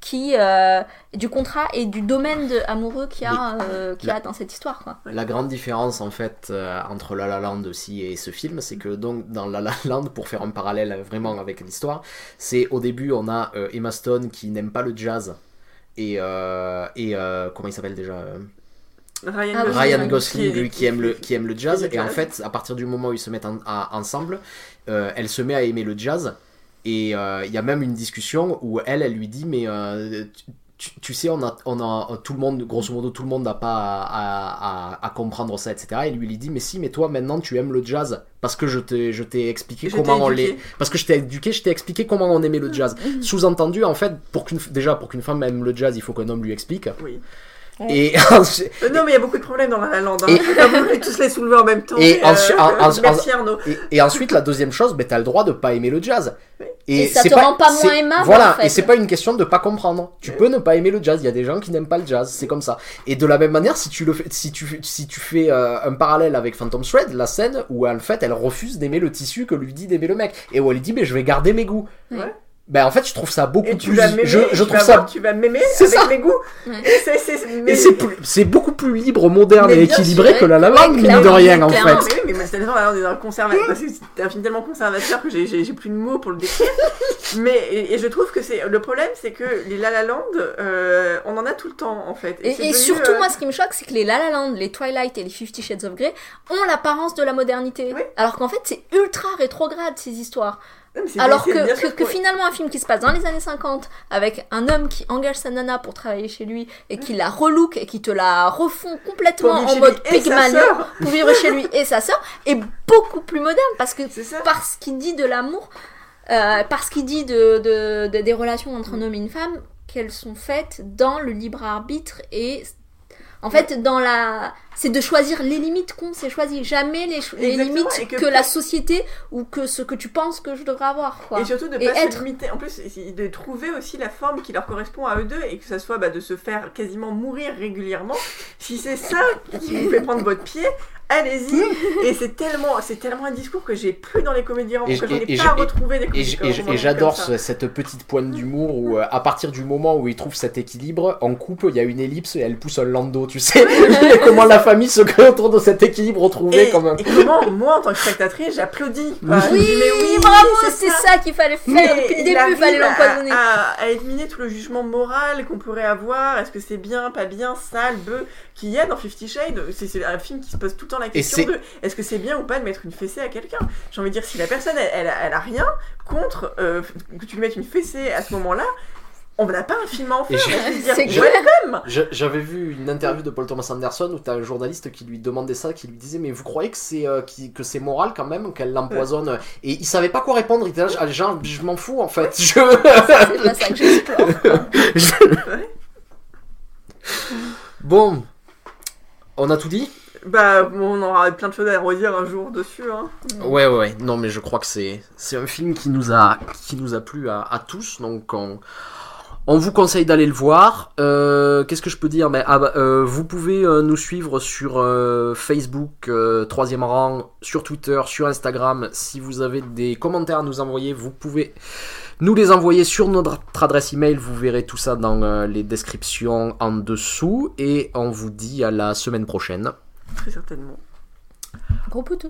qui euh, du contrat et du domaine de- amoureux qu'il y a, euh, qu'il y a dans cette histoire quoi. La grande différence en fait euh, entre La La Land aussi et ce film, c'est que donc dans La La Land, pour faire un parallèle vraiment avec l'histoire, c'est au début on a euh, Emma Stone qui n'aime pas le jazz et, euh, et euh, comment il s'appelle déjà euh, Ryan Ah Ryan Gosling lui qui aime le qui aime le jazz. et en fait à partir du moment où ils se mettent en- à- ensemble, euh, elle se met à aimer le jazz. Et euh, il y a même une discussion où elle elle lui dit mais euh, tu- sais, on a, on a tout le monde, grosso modo, tout le monde n'a pas à, à- à- à comprendre ça, etc. Et lui, il dit, mais si, mais toi, maintenant, tu aimes le jazz parce que je t'ai, je t'ai expliqué Je comment on l'est, parce que je t'ai éduqué, je t'ai expliqué comment on aimait le jazz. Sous-entendu, en fait, pour qu'une, déjà pour qu'une femme aime le jazz, il faut qu'un homme lui explique. Oui. Et ensuite- Euh, non, mais il y a beaucoup de problèmes dans La La Land. Hein. Et- pas tous les soulever en même temps. Et Euh, ensuite- en- en- merci Arnaud. Et, et ensuite, la deuxième chose, ben, t'as le droit de pas aimer le jazz. Et ça c'est te rend pas moins aimable, Voilà, en fait. et c'est pas une question de pas comprendre. Tu peux ne pas aimer le jazz. Il y a des gens qui n'aiment pas le jazz, c'est comme ça. Et de la même manière, si tu le fais, si tu, si tu fais euh, un parallèle avec Phantom Thread, la scène où en fait elle refuse d'aimer le tissu que lui dit d'aimer le mec, et où elle dit mais je vais garder mes goûts. Ouais. Ben en fait, je trouve ça beaucoup Et tu plus. vas m'aimer, je, je tu trouve vas ça. voir, tu vas m'aimer C'est avec ça. mes goûts. C'est, c'est, beaucoup plus libre, moderne et équilibré sûr, que la la ouais, Land, mine de rien en fait. Mais oui, mais c'est tellement on est dans le conservateur parce que c'est un film tellement conservateur que j'ai, plus de mots pour le décrire. mais et, et je trouve que c'est le problème, c'est que les La La Land, euh, on en a tout le temps en fait. Et, surtout, euh, moi, ce qui me choque, c'est que les La La Land, les Twilight et les Fifty Shades of Grey ont l'apparence de la modernité. Oui. Alors qu'en fait, c'est ultra rétrograde, ces histoires. Non, Alors que, finalement, un film qui se passe dans les années 50, avec un homme qui engage sa nana pour travailler chez lui, et qui la relook, et qui te la refond complètement en mode Pygmalion, pour vivre chez lui et sa sœur, est beaucoup plus moderne, parce que parce qu'il dit de l'amour, euh, parce qu'il dit de, de- de- des relations entre un homme et une femme, qu'elles sont faites dans le libre arbitre et en fait dans la c'est de choisir les limites qu'on s'est choisi jamais les, limites que, que- la société ou que ce que tu penses que je devrais avoir quoi. Et surtout de Et pas être. se limiter. En plus, de trouver aussi la forme qui leur correspond à eux deux et que ça soit bah, de se faire quasiment mourir régulièrement. Si c'est ça qui vous fait prendre votre pied, allez-y. et c'est tellement, c'est tellement un discours que j'ai plus dans les comédies romantiques. que je- j'en ai et- pas retrouvé des Et et j'adore cette petite pointe d'humour où, euh, à partir du moment où ils trouvent cet équilibre, en couple, il y a une ellipse et elle pousse un landau, tu sais. Comment la famille se crée autour de cet équilibre retrouvé Et, comme un. et comment, moi, en tant que spectatrice, j'applaudis. Je Oui, dis, mais oui, bravo, c'est c'est ça. ça, qu'il fallait faire depuis le il début, il fallait à- l'empoisonner. À, à éliminer tout le jugement moral qu'on pourrait avoir. Est-ce que c'est bien, pas bien, sale, bœuf qu'il y a dans Fifty Shades? C'est c'est un film qui se pose tout le temps la question de est-ce que c'est bien ou pas de mettre une fessée à quelqu'un? J'ai envie de dire, si la personne elle, elle, a- elle a rien contre euh, que tu lui mettes une fessée à ce moment-là, on n'a pas un film à en faire. J'avais vu une interview de Paul Thomas Anderson où t'as un journaliste qui lui demandait ça, qui lui disait mais vous croyez que c'est euh, que c'est moral quand même qu'elle l'empoisonne Et il savait pas quoi répondre. Il était là, genre je m'en fous en fait. Je... C'est pas ça que j'explore. bon, on a tout dit? Bah, on aura plein de choses à redire un jour dessus. Hein. Ouais, ouais, ouais. Non, mais je crois que c'est c'est un film qui nous a qui nous a plu à, à tous. Donc on, On vous conseille d'aller le voir. Euh, Qu'est-ce que je peux dire? Mais ah bah, euh, vous pouvez euh, nous suivre sur euh, Facebook, euh, troisième rang, sur Twitter, sur Instagram. Si vous avez des commentaires à nous envoyer, vous pouvez nous les envoyer sur notre adresse email. Vous verrez tout ça dans euh, les descriptions en dessous. Et on vous dit à la semaine prochaine. Très certainement. Gros poutou.